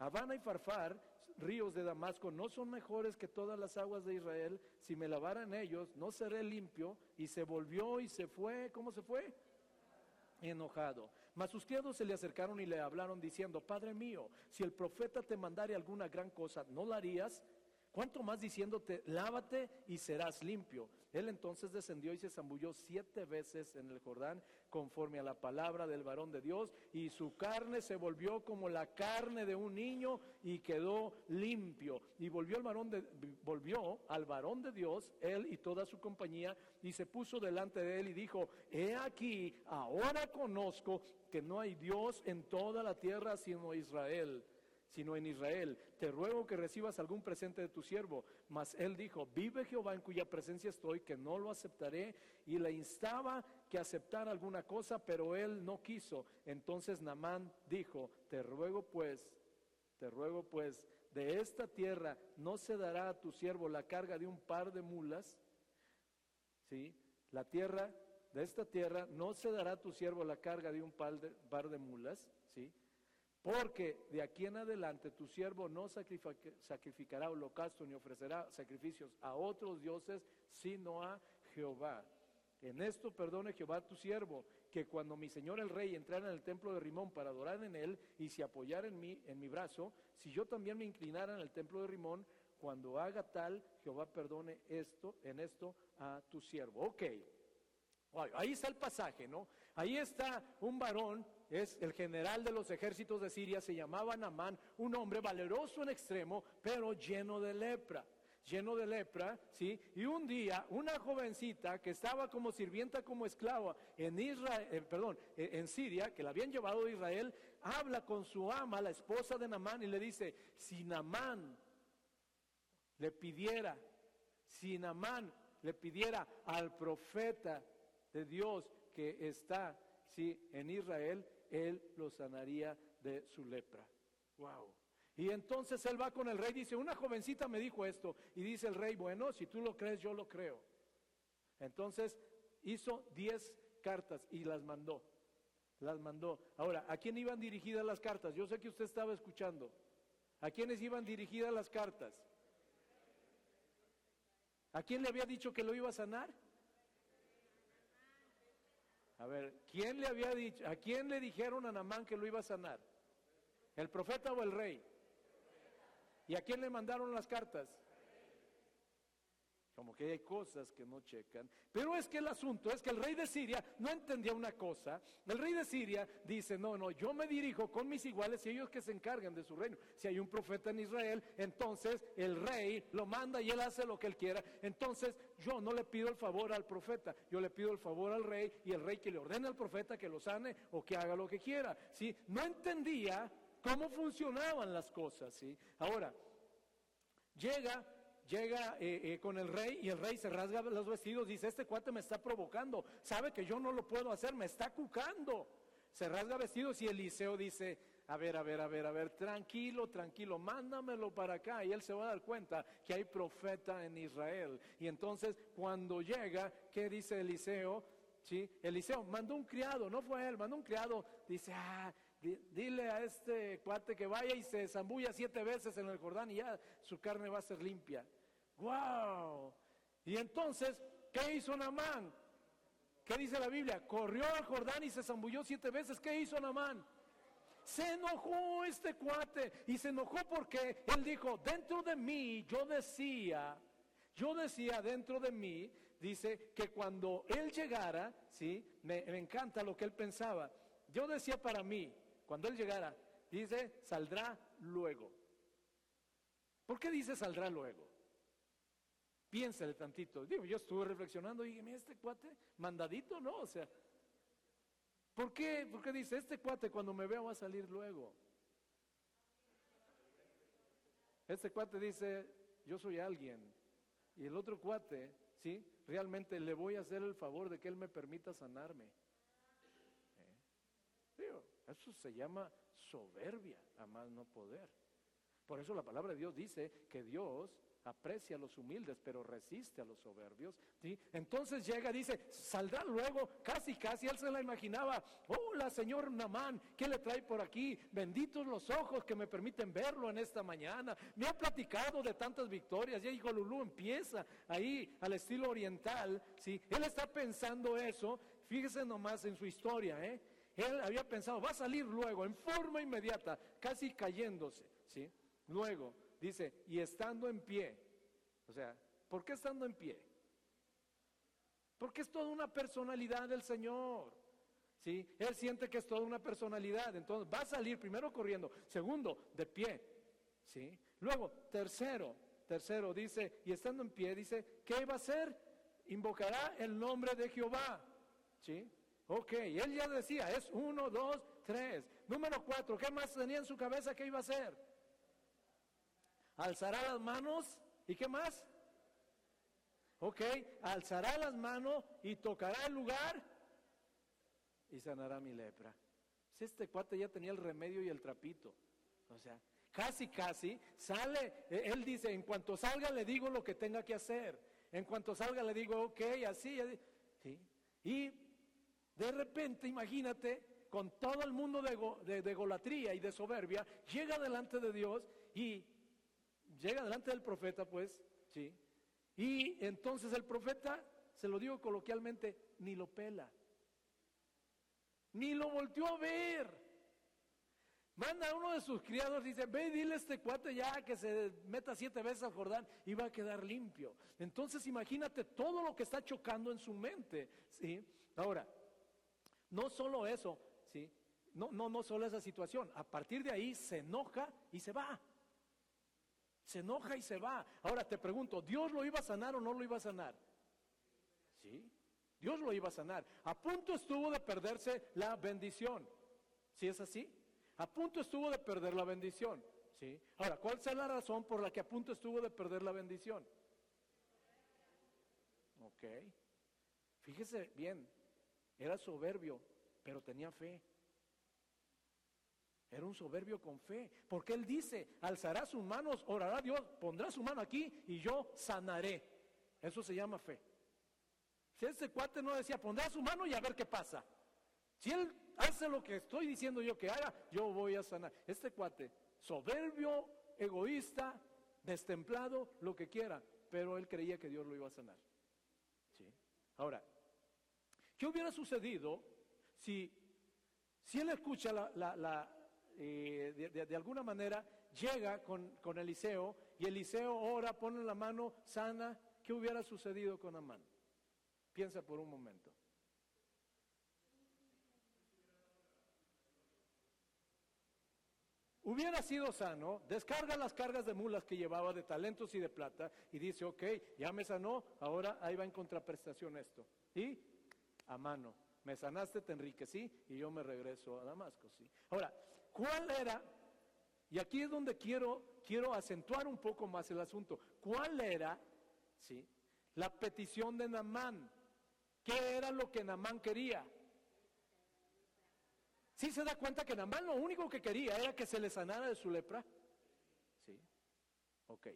Habana y Farfar, ríos de Damasco, no son mejores que todas las aguas de Israel. Si me lavaran ellos, no seré limpio. Y se volvió y se fue. ¿Cómo se fue? Enojado. Mas sus criados se le acercaron y le hablaron diciendo, Padre mío, si el profeta te mandare alguna gran cosa, ¿no la harías? ¿Cuánto más diciéndote, lávate y serás limpio? Él entonces descendió y se zambulló siete veces en el Jordán, conforme a la palabra del varón de Dios, y su carne se volvió como la carne de un niño y quedó limpio. Y volvió, el varón de, volvió al varón de Dios, él y toda su compañía, y se puso delante de él y dijo, he aquí, ahora conozco que no hay Dios en toda la tierra sino Israel sino en Israel. Te ruego que recibas algún presente de tu siervo. Mas él dijo, vive Jehová en cuya presencia estoy, que no lo aceptaré. Y le instaba que aceptara alguna cosa, pero él no quiso. Entonces Namán dijo, te ruego pues, te ruego pues, de esta tierra no se dará a tu siervo la carga de un par de mulas. ¿Sí? La tierra, de esta tierra no se dará a tu siervo la carga de un par de, par de mulas. ¿Sí? Porque de aquí en adelante tu siervo no sacrificará holocausto ni ofrecerá sacrificios a otros dioses, sino a Jehová. En esto perdone Jehová tu siervo, que cuando mi señor el rey entrara en el templo de Rimón para adorar en él y se apoyara en mí, en mi brazo, si yo también me inclinara en el templo de Rimón, cuando haga tal, Jehová perdone esto, en esto a tu siervo. Ok, ahí está el pasaje, ¿no? Ahí está un varón, es el general de los ejércitos de Siria, se llamaba Namán, un hombre valeroso en extremo, pero lleno de lepra lleno de lepra, ¿sí? Y un día una jovencita que estaba como sirvienta, como esclava en Israel, eh, perdón, eh, en Siria, que la habían llevado de Israel, habla con su ama, la esposa de Namán, y le dice, si Namán le pidiera, si Namán le pidiera al profeta de Dios que está, ¿sí? En Israel, él lo sanaría de su lepra. Wow. Y entonces él va con el rey, dice, una jovencita me dijo esto. Y dice el rey, bueno, si tú lo crees, yo lo creo. Entonces hizo diez cartas y las mandó. Las mandó. Ahora, ¿a quién iban dirigidas las cartas? Yo sé que usted estaba escuchando. ¿A quiénes iban dirigidas las cartas? ¿A quién le había dicho que lo iba a sanar? A ver, ¿quién le había dicho? ¿A quién le dijeron a Namán que lo iba a sanar? ¿El profeta o el rey? ¿Y a quién le mandaron las cartas? Como que hay cosas que no checan. Pero es que el asunto es que el rey de Siria no entendía una cosa. El rey de Siria dice, no, no, yo me dirijo con mis iguales y ellos que se encargan de su reino. Si hay un profeta en Israel, entonces el rey lo manda y él hace lo que él quiera. Entonces yo no le pido el favor al profeta, yo le pido el favor al rey y el rey que le ordene al profeta que lo sane o que haga lo que quiera. ¿sí? No entendía cómo funcionaban las cosas, ¿sí? Ahora, llega, llega eh, eh, con el rey y el rey se rasga los vestidos, dice, este cuate me está provocando, sabe que yo no lo puedo hacer, me está cucando. Se rasga vestidos y Eliseo dice, a ver, a ver, a ver, a ver, tranquilo, tranquilo, mándamelo para acá y él se va a dar cuenta que hay profeta en Israel. Y entonces cuando llega, ¿qué dice Eliseo? ¿Sí? Eliseo mandó un criado, no fue él, mandó un criado, dice, ah, dile a este cuate que vaya y se zambulla siete veces en el Jordán y ya su carne va a ser limpia. ¡Wow! Y entonces, ¿qué hizo Namán? ¿Qué dice la Biblia? Corrió al Jordán y se zambulló siete veces. ¿Qué hizo Namán? Se enojó este cuate y se enojó porque él dijo, dentro de mí yo decía, yo decía dentro de mí, dice que cuando él llegara, ¿sí? Me, me encanta lo que él pensaba. Yo decía para mí, cuando Él llegara, dice, saldrá luego. ¿Por qué dice saldrá luego? Piénsale tantito. Digo, yo estuve reflexionando y dije, este cuate, mandadito, ¿no? O sea, ¿por qué? ¿Por qué dice, este cuate cuando me vea va a salir luego? Este cuate dice, yo soy alguien. Y el otro cuate, ¿sí? Realmente le voy a hacer el favor de que él me permita sanarme. Eso se llama soberbia, a no poder. Por eso la palabra de Dios dice que Dios aprecia a los humildes, pero resiste a los soberbios. ¿sí? Entonces llega, dice, saldrá luego, casi, casi, él se la imaginaba, hola señor Namán, ¿qué le trae por aquí? Benditos los ojos que me permiten verlo en esta mañana. Me ha platicado de tantas victorias, ya dijo Lulú, empieza ahí al estilo oriental, ¿sí? Él está pensando eso, fíjese nomás en su historia, ¿eh? Él había pensado, va a salir luego, en forma inmediata, casi cayéndose, ¿sí? Luego, dice, y estando en pie. O sea, ¿por qué estando en pie? Porque es toda una personalidad del Señor. ¿Sí? Él siente que es toda una personalidad. Entonces va a salir primero corriendo. Segundo, de pie. ¿Sí? Luego, tercero, tercero dice, y estando en pie, dice, ¿qué va a hacer? Invocará el nombre de Jehová. ¿Sí? Ok, él ya decía, es uno, dos, tres. Número cuatro, ¿qué más tenía en su cabeza que iba a hacer? Alzará las manos y qué más? Ok, alzará las manos y tocará el lugar y sanará mi lepra. Si este cuate ya tenía el remedio y el trapito. O sea, casi, casi sale, e, él dice, en cuanto salga le digo lo que tenga que hacer. En cuanto salga le digo, ok, así, así. ¿sí? Y de repente, imagínate, con todo el mundo de, de, golatría y de soberbia, llega delante de Dios y llega delante del profeta, pues, ¿sí? Y entonces el profeta se lo digo coloquialmente, ni lo pela. Ni lo volteó a ver. Manda a uno de sus criados y dice, ve y dile este cuate ya que se meta siete veces al Jordán y va a quedar limpio. Entonces imagínate todo lo que está chocando en su mente. ¿sí? Ahora, no solo eso, ¿sí? no, no, no solo esa situación. A partir de ahí se enoja y se va. Se enoja y se va. Ahora te pregunto, ¿Dios lo iba a sanar o no lo iba a sanar? Sí, Dios lo iba a sanar. A punto estuvo de perderse la bendición. ¿Sí es así? A punto estuvo de perder la bendición. ¿sí? Ahora, ¿cuál es la razón por la que a punto estuvo de perder la bendición? Ok. Fíjese bien, era soberbio, pero tenía fe. Era un soberbio con fe, porque él dice, alzará sus manos, orará a Dios, pondrá su mano aquí y yo sanaré. Eso se llama fe. Si ese cuate no decía, pondrá su mano y a ver qué pasa. Si él hace lo que estoy diciendo yo que haga, yo voy a sanar. Este cuate, soberbio, egoísta, destemplado, lo que quiera, pero él creía que Dios lo iba a sanar. ¿Sí? Ahora, ¿qué hubiera sucedido si, si él escucha la, eh, de, alguna manera, llega con, con Eliseo y Eliseo ora, pone la mano, sana? ¿Qué hubiera sucedido con Amán? Piensa por un momento. hubiera sido sano, descarga las cargas de mulas que llevaba de talentos y de plata y dice, ok, ya me sanó, ahora ahí va en contraprestación esto. Y a mano, me sanaste, te enriquecí y yo me regreso a Damasco. ¿sí? Ahora, ¿cuál era? Y aquí es donde quiero, quiero acentuar un poco más el asunto. ¿Cuál era ¿sí? la petición de Namán? ¿Qué era lo que Namán quería? ¿Sí se da cuenta que Namán lo único que quería era que se le sanara de su lepra? Sí. Ok.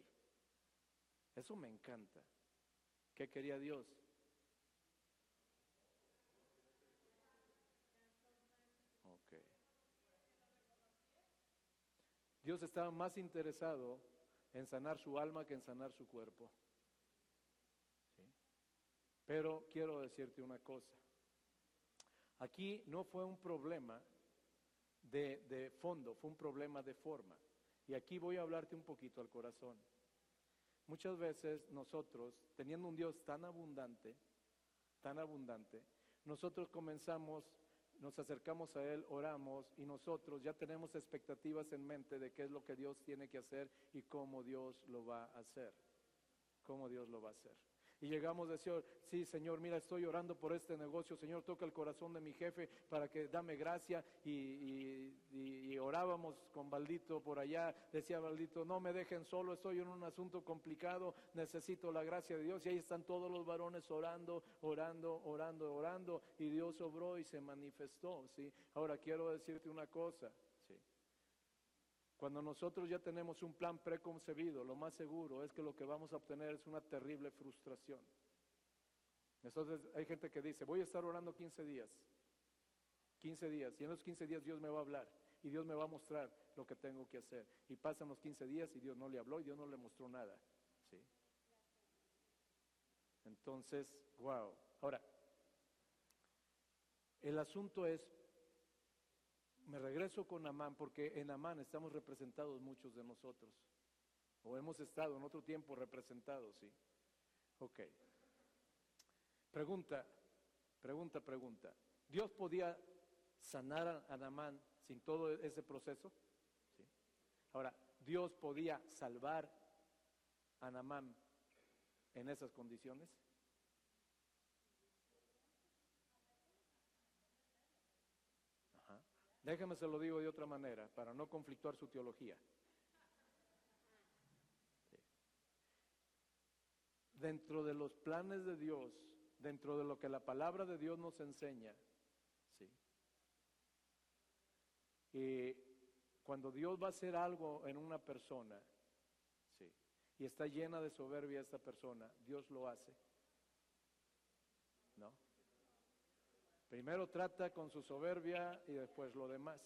Eso me encanta. ¿Qué quería Dios? Ok. Dios estaba más interesado en sanar su alma que en sanar su cuerpo. Pero quiero decirte una cosa. Aquí no fue un problema de, fondo, fue un problema de forma. Y aquí voy a hablarte un poquito al corazón. Muchas veces nosotros, teniendo un Dios tan abundante, tan abundante, nosotros comenzamos, nos acercamos a Él, oramos y nosotros ya tenemos expectativas en mente de qué es lo que Dios tiene que hacer y cómo Dios lo va a hacer. Cómo Dios lo va a hacer. Y llegamos a decir, sí, Señor, mira, estoy orando por este negocio. Señor, toca el corazón de mi jefe para que dame gracia. Y, orábamos con Baldito por allá. Decía Baldito, no me dejen solo, estoy en un asunto complicado, necesito la gracia de Dios. Y ahí están todos los varones orando, orando, orando, orando. Y Dios obró y se manifestó, ¿sí? Ahora quiero decirte una cosa. Cuando nosotros ya tenemos un plan preconcebido, lo más seguro es que lo que vamos a obtener es una terrible frustración. Entonces hay gente que dice, voy a estar orando 15 días, 15 días, y en los 15 días Dios me va a hablar y Dios me va a mostrar lo que tengo que hacer. Y pasan los 15 días y Dios no le habló y Dios no le mostró nada. Entonces, wow. Ahora, el asunto es, me regreso con Amán porque en Amán estamos representados muchos de nosotros. O hemos estado en otro tiempo representados, ¿sí? Ok. Pregunta, pregunta, pregunta. ¿Dios podía sanar a Namán sin todo ese proceso? ¿Sí? Ahora, ¿Dios podía salvar a Namán en esas condiciones? Déjame se lo digo de otra manera, para no conflictuar su teología. Dentro de los planes de Dios, dentro de lo que la palabra de Dios nos enseña, ¿sí? Y cuando Dios va a hacer algo en una persona, ¿sí? y está llena de soberbia esta persona, Dios lo hace. ¿No? Primero trata con su soberbia y después lo demás.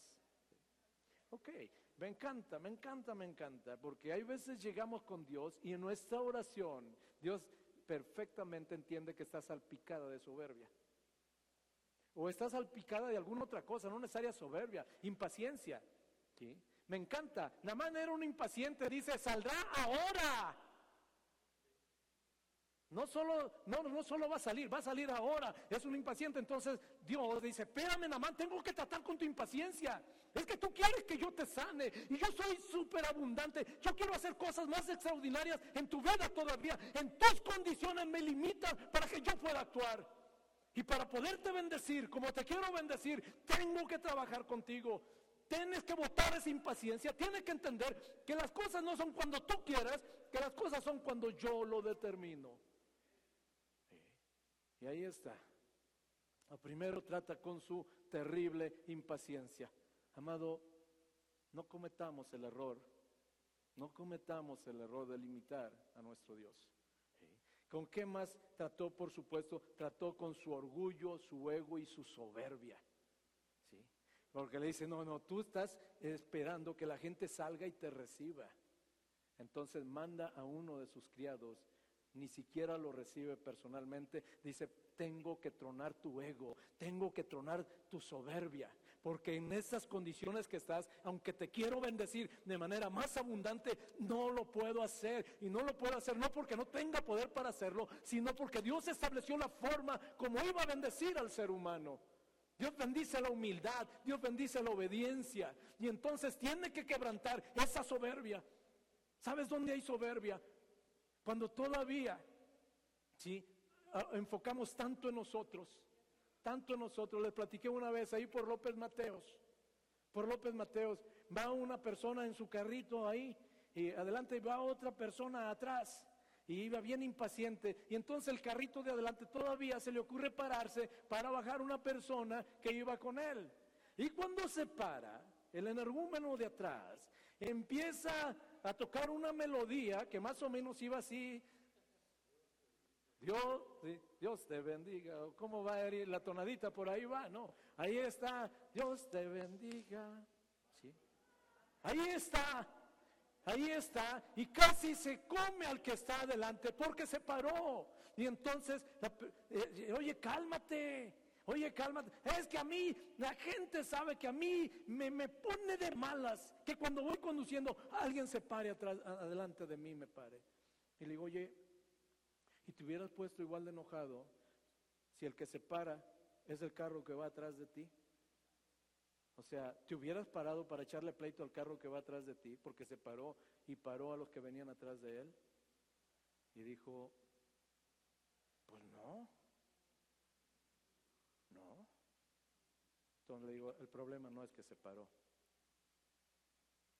Ok, me encanta, me encanta, me encanta, porque hay veces llegamos con Dios y en nuestra oración, Dios, perfectamente entiende que está salpicada de soberbia. O está salpicada de alguna otra cosa, no necesaria soberbia, impaciencia. Me encanta. Namán era un impaciente, dice, saldrá ahora. No solo, no, no solo va a salir, va a salir ahora. Es un impaciente. Entonces Dios dice, espérame, Namán, tengo que tratar con tu impaciencia. Es que tú quieres que yo te sane. Y yo soy súper abundante. Yo quiero hacer cosas más extraordinarias en tu vida todavía. En tus condiciones me limitan para que yo pueda actuar. Y para poderte bendecir, como te quiero bendecir, tengo que trabajar contigo. Tienes que votar esa impaciencia, tienes que entender que las cosas no son cuando tú quieras, que las cosas son cuando yo lo determino. Y ahí está. primero trata con su terrible impaciencia. Amado, no cometamos el error, no cometamos el error de limitar a nuestro Dios. ¿Con qué más trató? Por supuesto, trató con su orgullo, su ego y su soberbia. Porque le dice, no, no, tú estás esperando que la gente salga y te reciba. Entonces manda a uno de sus criados, ni siquiera lo recibe personalmente, dice, tengo que tronar tu ego, tengo que tronar tu soberbia, porque en esas condiciones que estás, aunque te quiero bendecir de manera más abundante, no lo puedo hacer. Y no lo puedo hacer no porque no tenga poder para hacerlo, sino porque Dios estableció la forma como iba a bendecir al ser humano. Dios bendice la humildad, Dios bendice la obediencia. Y entonces tiene que quebrantar esa soberbia. ¿Sabes dónde hay soberbia? Cuando todavía, ¿sí? enfocamos tanto en nosotros, tanto en nosotros. Les platiqué una vez ahí por López Mateos. Por López Mateos va una persona en su carrito ahí y adelante va otra persona atrás y iba bien impaciente. Y entonces el carrito de adelante todavía se le ocurre pararse para bajar una persona que iba con él. Y cuando se para, el energúmeno de atrás empieza a tocar una melodía que más o menos iba así. Dios, Dios te bendiga. ¿Cómo va a ir la tonadita? Por ahí va, no. Ahí está, Dios te bendiga. ¿Sí? Ahí está. Ahí está, y casi se come al que está adelante porque se paró. Y entonces, eh, oye, cálmate, oye, cálmate. Es que a mí, la gente sabe que a mí me, me pone de malas, que cuando voy conduciendo, alguien se pare atrás, adelante de mí, me pare. Y le digo, oye, y te hubieras puesto igual de enojado si el que se para es el carro que va atrás de ti. O sea, te hubieras parado para echarle pleito al carro que va atrás de ti, porque se paró y paró a los que venían atrás de él. Y dijo, pues no. Entonces le digo, el problema no es que se paró.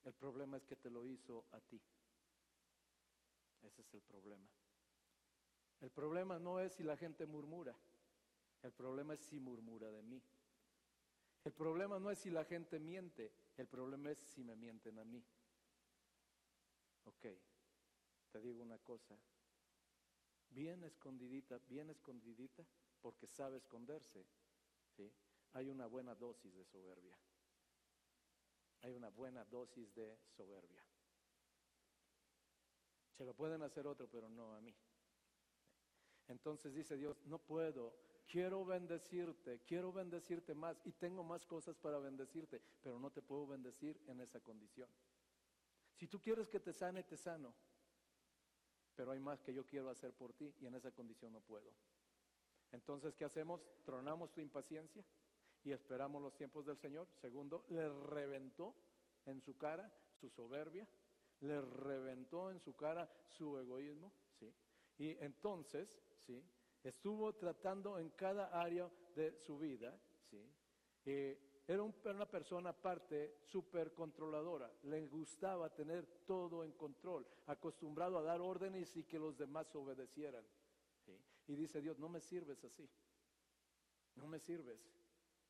El problema es que te lo hizo a ti. Ese es el problema. El problema no es si la gente murmura. El problema es si murmura de mí. El problema no es si la gente miente, el problema es si me mienten a mí. Ok, te digo una cosa, bien escondidita, bien escondidita, porque sabe esconderse, ¿sí? Hay una buena dosis de soberbia. Hay una buena dosis de soberbia. Se lo pueden hacer otro, pero no a mí. Entonces dice Dios, no puedo quiero bendecirte, quiero bendecirte más y tengo más cosas para bendecirte, pero no te puedo bendecir en esa condición. Si tú quieres que te sane, te sano, pero hay más que yo quiero hacer por ti y en esa condición no puedo. Entonces, ¿qué hacemos? Tronamos tu impaciencia y esperamos los tiempos del Señor. Segundo, le reventó en su cara su soberbia, le reventó en su cara su egoísmo, ¿sí? Y entonces, ¿sí? estuvo tratando en cada área de su vida, ¿sí? Eh, era una persona aparte súper controladora, le gustaba tener todo en control, acostumbrado a dar órdenes y que los demás obedecieran. Y dice Dios, no me sirves así, no me sirves,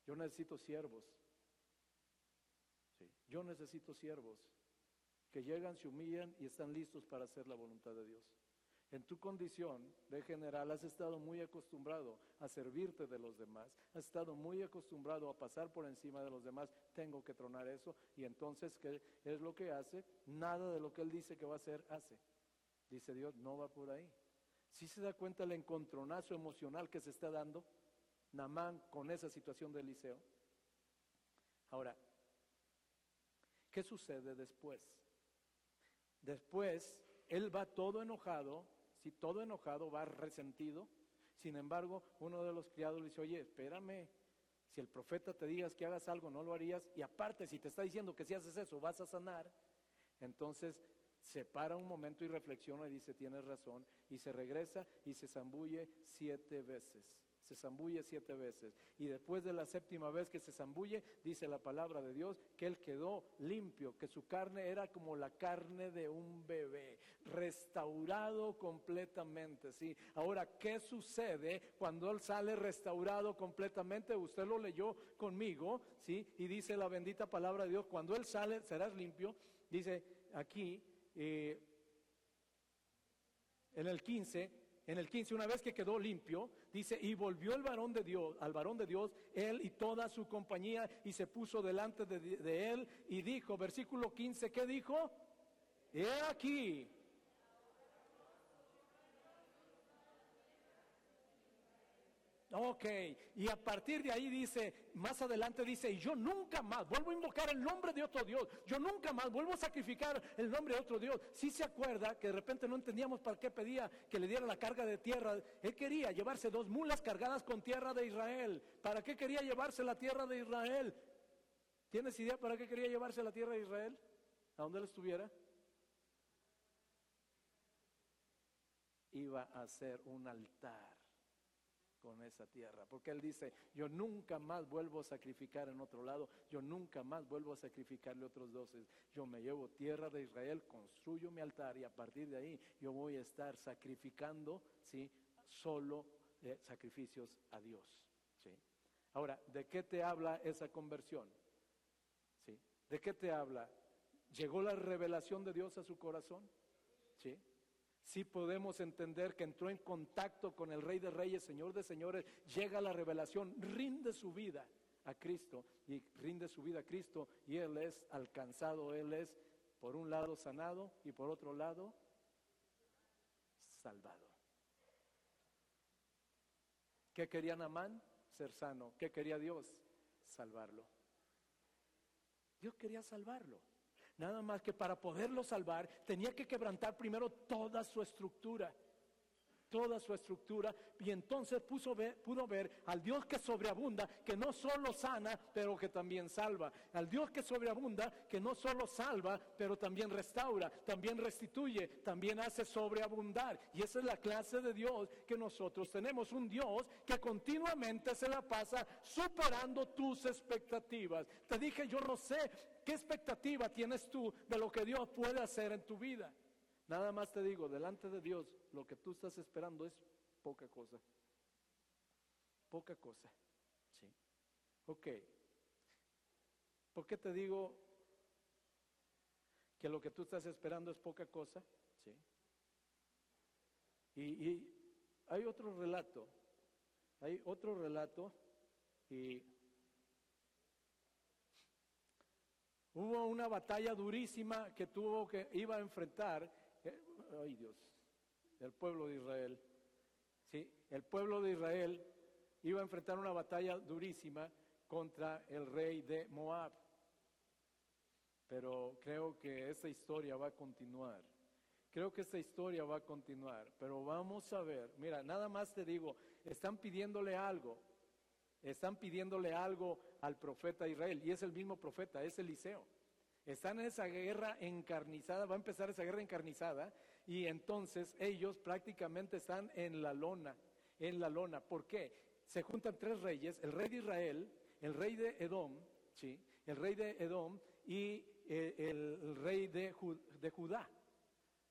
yo necesito siervos, yo necesito siervos que llegan, se humillan y están listos para hacer la voluntad de Dios. En tu condición de general has estado muy acostumbrado a servirte de los demás, has estado muy acostumbrado a pasar por encima de los demás, tengo que tronar eso y entonces ¿qué es lo que hace? Nada de lo que él dice que va a hacer hace. Dice Dios, no va por ahí. ¿Sí se da cuenta el encontronazo emocional que se está dando Namán con esa situación de Eliseo? Ahora, ¿qué sucede después? Después, él va todo enojado, si todo enojado, va resentido. Sin embargo, uno de los criados le dice, oye, espérame, si el profeta te digas que hagas algo, no lo harías. Y aparte, si te está diciendo que si haces eso, vas a sanar. Entonces se para un momento y reflexiona y dice, tienes razón. Y se regresa y se zambulle siete veces se zambulle siete veces. Y después de la séptima vez que se zambulle, dice la palabra de Dios, que él quedó limpio, que su carne era como la carne de un bebé, restaurado completamente, ¿sí? Ahora, ¿qué sucede cuando él sale restaurado completamente? Usted lo leyó conmigo, ¿sí? Y dice la bendita palabra de Dios, cuando él sale, serás limpio, dice aquí, eh, en el 15, en el 15, una vez que quedó limpio, dice, y volvió el varón de Dios, al varón de Dios, él y toda su compañía, y se puso delante de, de él, y dijo, versículo 15, ¿qué dijo? He aquí, Ok, y a partir de ahí dice, más adelante dice, y yo nunca más vuelvo a invocar el nombre de otro Dios, yo nunca más vuelvo a sacrificar el nombre de otro Dios. Si se acuerda que de repente no entendíamos para qué pedía que le diera la carga de tierra, él quería llevarse dos mulas cargadas con tierra de Israel. ¿Para qué quería llevarse la tierra de Israel? ¿Tienes idea para qué quería llevarse la tierra de Israel? ¿A dónde él estuviera? Iba a ser un altar con esa tierra. Porque Él dice, yo nunca más vuelvo a sacrificar en otro lado, yo nunca más vuelvo a sacrificarle otros doces. Yo me llevo tierra de Israel, construyo mi altar y a partir de ahí yo voy a estar sacrificando, ¿sí? Solo eh, sacrificios a Dios. ¿sí? Ahora, ¿de qué te habla esa conversión? ¿Sí? ¿De qué te habla? ¿Llegó la revelación de Dios a su corazón? ¿Sí? Si podemos entender que entró en contacto con el Rey de Reyes, Señor de Señores, llega la revelación, rinde su vida a Cristo y rinde su vida a Cristo y Él es alcanzado, Él es por un lado sanado y por otro lado salvado. ¿Qué quería Namán? Ser sano. ¿Qué quería Dios? Salvarlo. Dios quería salvarlo. Nada más que para poderlo salvar tenía que quebrantar primero toda su estructura toda su estructura y entonces puso pudo ver al Dios que sobreabunda, que no solo sana, pero que también salva. Al Dios que sobreabunda, que no solo salva, pero también restaura, también restituye, también hace sobreabundar. Y esa es la clase de Dios que nosotros tenemos. Un Dios que continuamente se la pasa superando tus expectativas. Te dije, yo no sé ¿Qué expectativa tienes tú de lo que Dios puede hacer en tu vida? Nada más te digo, delante de Dios, lo que tú estás esperando es poca cosa. Poca cosa. Sí. Ok. ¿Por qué te digo que lo que tú estás esperando es poca cosa? Sí. Y, y hay otro relato. Hay otro relato y Hubo una batalla durísima que tuvo que iba a enfrentar, eh, ay Dios, el pueblo de Israel. Sí, el pueblo de Israel iba a enfrentar una batalla durísima contra el rey de Moab. Pero creo que esta historia va a continuar. Creo que esta historia va a continuar, pero vamos a ver. Mira, nada más te digo, están pidiéndole algo. Están pidiéndole algo al profeta Israel y es el mismo profeta, es Eliseo. Están en esa guerra encarnizada, va a empezar esa guerra encarnizada y entonces ellos prácticamente están en la lona, en la lona. ¿Por qué? Se juntan tres reyes, el rey de Israel, el rey de Edom, ¿sí? el rey de Edom y eh, el, rey de, Judá.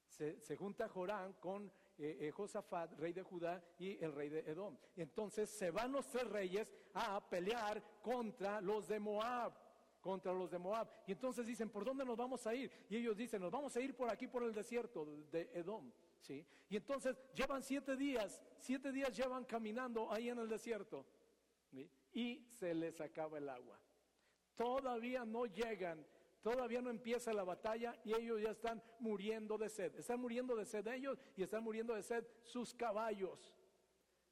Se, junta Jorán con eh, eh, Josafat, rey de Judá, y el rey de Edom. Entonces se van los tres reyes a pelear contra los de Moab, contra los de Moab. Y entonces dicen, ¿por dónde nos vamos a ir? Y ellos dicen, nos vamos a ir por aquí, por el desierto de Edom. ¿Sí? Y entonces llevan siete días, siete días llevan caminando ahí en el desierto. Y se les acaba el agua. Todavía no llegan Todavía no empieza la batalla y ellos ya están muriendo de sed. Están muriendo de sed ellos y están muriendo de sed sus caballos.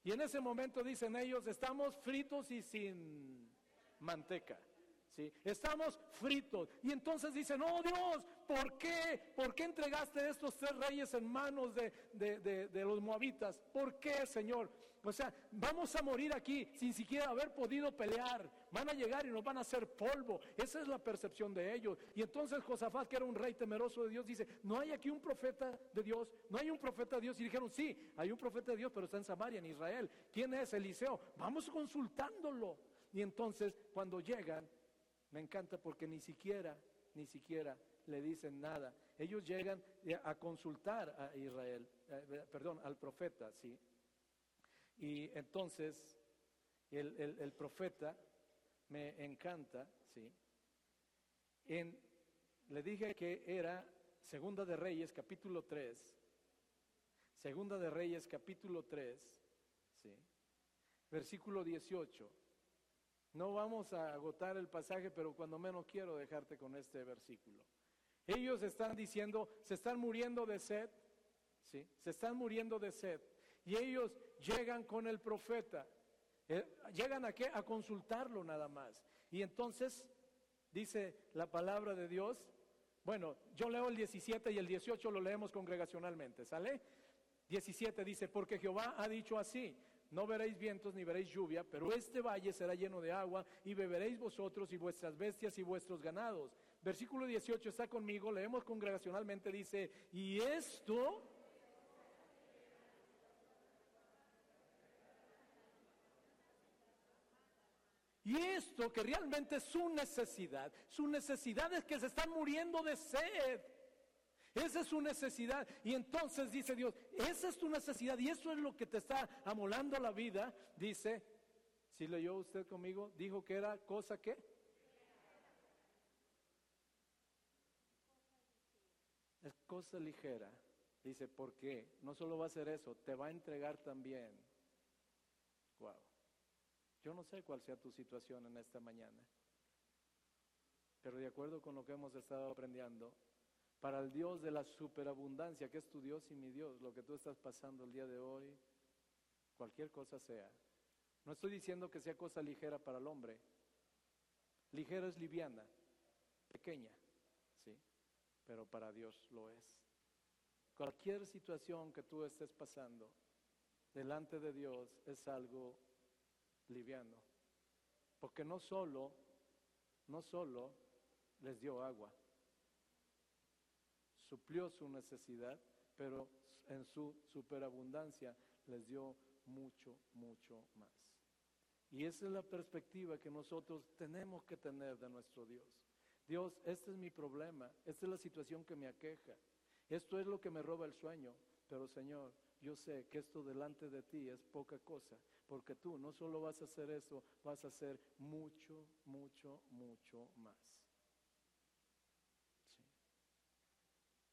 Y en ese momento dicen ellos, estamos fritos y sin manteca. ¿Sí? Estamos fritos. Y entonces dicen, oh Dios, ¿por qué? ¿Por qué entregaste estos tres reyes en manos de, de, los moabitas? ¿Por qué, Señor? O sea, vamos a morir aquí sin siquiera haber podido pelear. Van a llegar y nos van a hacer polvo. Esa es la percepción de ellos. Y entonces Josafat, que era un rey temeroso de Dios, dice, no hay aquí un profeta de Dios, no hay un profeta de Dios. Y dijeron, sí, hay un profeta de Dios, pero está en Samaria, en Israel. ¿Quién es? Eliseo. Vamos consultándolo. Y entonces cuando llegan, me encanta porque ni siquiera, ni siquiera le dicen nada. Ellos llegan a consultar a Israel, eh, perdón, al profeta, ¿sí? Y entonces el, el, profeta me encanta, ¿sí? En, le dije que era Segunda de Reyes, capítulo 3, Segunda de Reyes, capítulo 3, ¿sí? Versículo 18. No vamos a agotar el pasaje, pero cuando menos quiero dejarte con este versículo. Ellos están diciendo, se están muriendo de sed, ¿sí? Se están muriendo de sed. Y ellos llegan con el profeta. Eh, llegan a qué? A consultarlo nada más. Y entonces dice la palabra de Dios. Bueno, yo leo el 17 y el 18 lo leemos congregacionalmente, ¿sale? 17 dice, porque Jehová ha dicho así, no veréis vientos ni veréis lluvia, pero este valle será lleno de agua y beberéis vosotros y vuestras bestias y vuestros ganados. Versículo 18 está conmigo, leemos congregacionalmente, dice, y esto... Y esto que realmente es su necesidad, su necesidad es que se están muriendo de sed. Esa es su necesidad. Y entonces dice Dios, esa es tu necesidad y eso es lo que te está amolando la vida. Dice, si leyó usted conmigo, dijo que era cosa que... Es cosa ligera. Dice, ¿por qué? No solo va a hacer eso, te va a entregar también. Wow. Yo no sé cuál sea tu situación en esta mañana. Pero de acuerdo con lo que hemos estado aprendiendo, para el Dios de la superabundancia, que es tu Dios y mi Dios, lo que tú estás pasando el día de hoy, cualquier cosa sea. No estoy diciendo que sea cosa ligera para el hombre. Ligera es liviana, pequeña, sí, pero para Dios lo es. Cualquier situación que tú estés pasando delante de Dios es algo liviano, porque no solo, no solo les dio agua, suplió su necesidad, pero en su superabundancia les dio mucho, mucho más. Y esa es la perspectiva que nosotros tenemos que tener de nuestro Dios. Dios, este es mi problema, esta es la situación que me aqueja, esto es lo que me roba el sueño, pero Señor, yo sé que esto delante de ti es poca cosa, porque tú no solo vas a hacer eso, vas a hacer mucho, mucho, mucho más.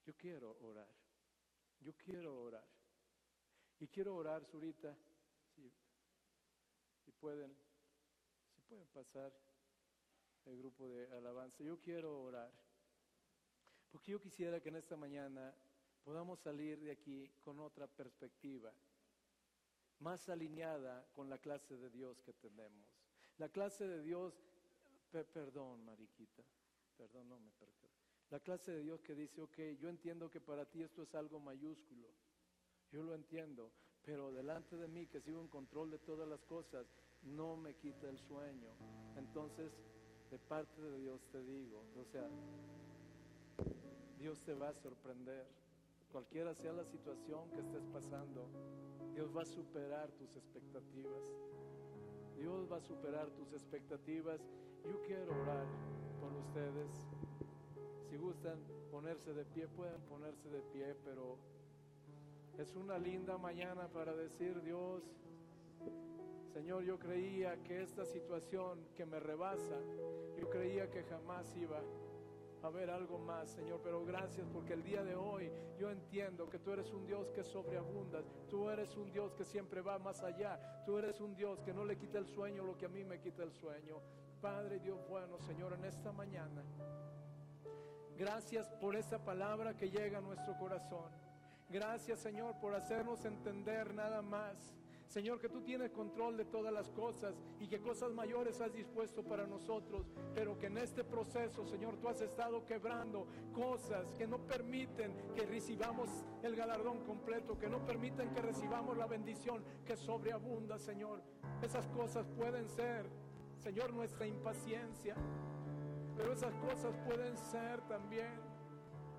Yo quiero orar. Yo quiero orar. Y quiero orar, Zurita, si, si pueden, si pueden pasar el grupo de alabanza. Yo quiero orar. Porque yo quisiera que en esta mañana podamos salir de aquí con otra perspectiva, más alineada con la clase de Dios que tenemos. La clase de Dios, perdón, Mariquita, perdón, no me perdón. La clase de Dios que dice, ok, yo entiendo que para ti esto es algo mayúsculo. Yo lo entiendo, pero delante de mí que sigo en control de todas las cosas, no me quita el sueño. Entonces, de parte de Dios te digo, o sea, Dios te va a sorprender. Cualquiera sea la situación que estés pasando, Dios va a superar tus expectativas. Dios va a superar tus expectativas. Yo quiero orar con ustedes. Si gustan ponerse de pie, pueden ponerse de pie, pero es una linda mañana para decir, Dios, Señor, yo creía que esta situación que me rebasa, yo creía que jamás iba a haber algo más, Señor, pero gracias porque el día de hoy yo entiendo que tú eres un Dios que sobreabundas, tú eres un Dios que siempre va más allá, tú eres un Dios que no le quita el sueño lo que a mí me quita el sueño. Padre Dios bueno, Señor, en esta mañana Gracias por esta palabra que llega a nuestro corazón. Gracias Señor por hacernos entender nada más. Señor, que tú tienes control de todas las cosas y que cosas mayores has dispuesto para nosotros, pero que en este proceso, Señor, tú has estado quebrando cosas que no permiten que recibamos el galardón completo, que no permiten que recibamos la bendición que sobreabunda, Señor. Esas cosas pueden ser, Señor, nuestra impaciencia, pero esas cosas pueden ser también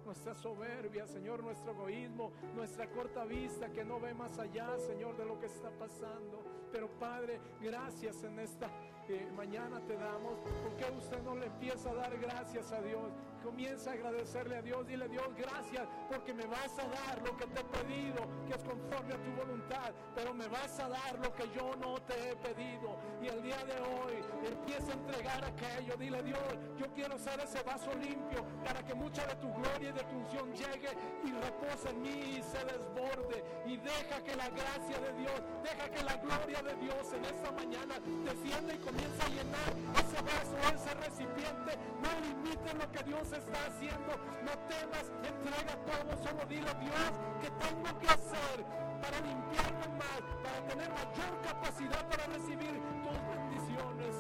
nuestra soberbia, Señor, nuestro egoísmo, nuestra corta vista que no ve más allá, Señor, de lo que está pasando. Pero Padre, gracias en esta eh, mañana te damos. porque usted no le empieza a dar gracias a Dios? Comienza a agradecerle a Dios. Dile, Dios, gracias porque me vas a dar lo que te he pedido, que es conforme a tu voluntad. Pero me vas a dar lo que yo no te he pedido. Y el día de hoy empieza a entregar aquello. Dile, Dios, yo quiero ser ese vaso limpio para que mucha de tu gloria y de tu unción llegue y repose en mí y se desborde. Y deja que la gracia de Dios, deja que la gloria de Dios en esta mañana descienda y comienza a llenar ese vaso, ese recipiente. No limiten lo que Dios está haciendo. No temas, entrega todo. Solo dile a Dios que tengo que hacer para limpiarme más, para tener mayor capacidad para recibir tus bendiciones.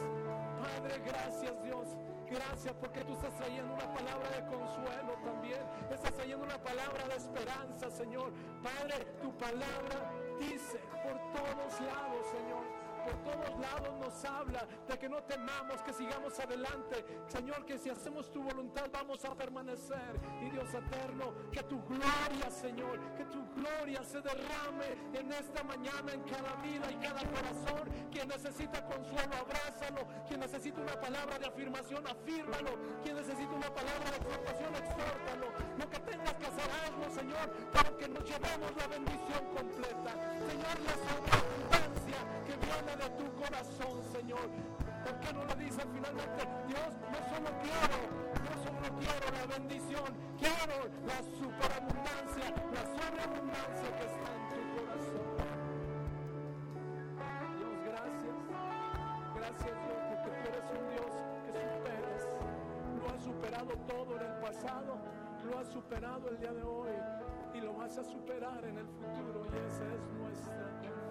Padre, gracias Dios. Gracias porque tú estás trayendo una palabra de consuelo también. Estás trayendo una palabra de esperanza, Señor. Padre, tu palabra dice por todos lados, Señor por todos lados nos habla de que no temamos, que sigamos adelante. Señor, que si hacemos tu voluntad vamos a permanecer. Y Dios eterno, que tu gloria, Señor, que tu gloria se derrame en esta mañana, en cada vida y cada corazón. Quien necesita consuelo, abrázalo. Quien necesita una palabra de afirmación, afírmalo. Quien necesita una palabra de exhortación, exhórtalo. Lo que tengas que hacer, hazlo, Señor, para que nos llevemos la bendición completa. Señor, la que viene de tu corazón, Señor. ¿Por qué no le dices finalmente, Dios, no solo quiero, no solo quiero la bendición, quiero la superabundancia, la sobreabundancia que está en tu corazón. Dios, gracias. Gracias, Dios, porque tú eres un Dios que superas. Lo has superado todo en el pasado, lo has superado el día de hoy y lo vas a superar en el futuro y esa es nuestra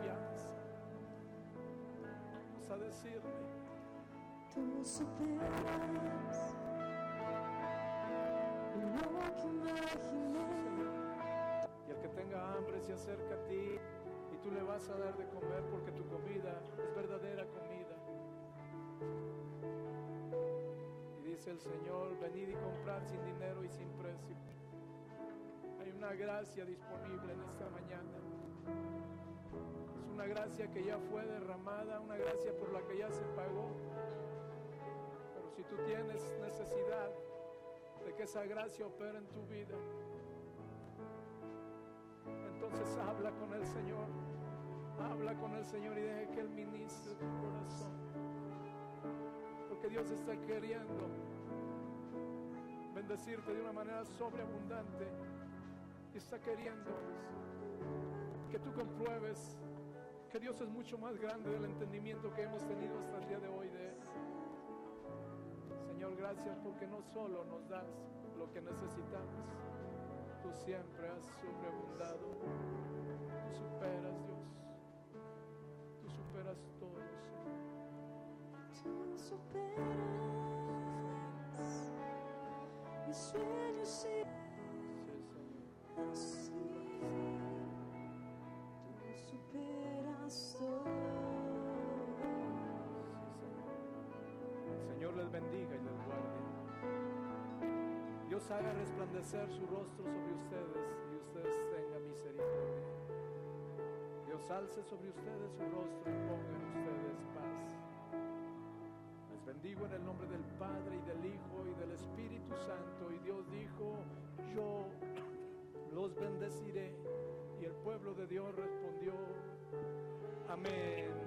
a decirle. Tú superas lo que imaginé. Y el que tenga hambre se acerca a ti y tú le vas a dar de comer porque tu comida es verdadera comida. Y dice el Señor, venid y comprar sin dinero y sin precio. Hay una gracia disponible en esta mañana una gracia que ya fue derramada, una gracia por la que ya se pagó. Pero si tú tienes necesidad de que esa gracia opere en tu vida, entonces habla con el Señor, habla con el Señor y deje que Él ministre tu corazón. Porque Dios está queriendo bendecirte de una manera sobreabundante y está queriendo que tú compruebes que Dios es mucho más grande del entendimiento que hemos tenido hasta el día de hoy de Él. Señor, gracias porque no solo nos das lo que necesitamos, tú siempre has sobreabundado, tú superas Dios, tú superas todo, Tú superas mis sueños bendiga y haga resplandecer su rostro sobre ustedes y ustedes tengan misericordia. Dios alce sobre ustedes su rostro y ponga en ustedes paz. Les bendigo en el nombre del Padre y del Hijo y del Espíritu Santo. Y Dios dijo, yo los bendeciré. Y el pueblo de Dios respondió, amén.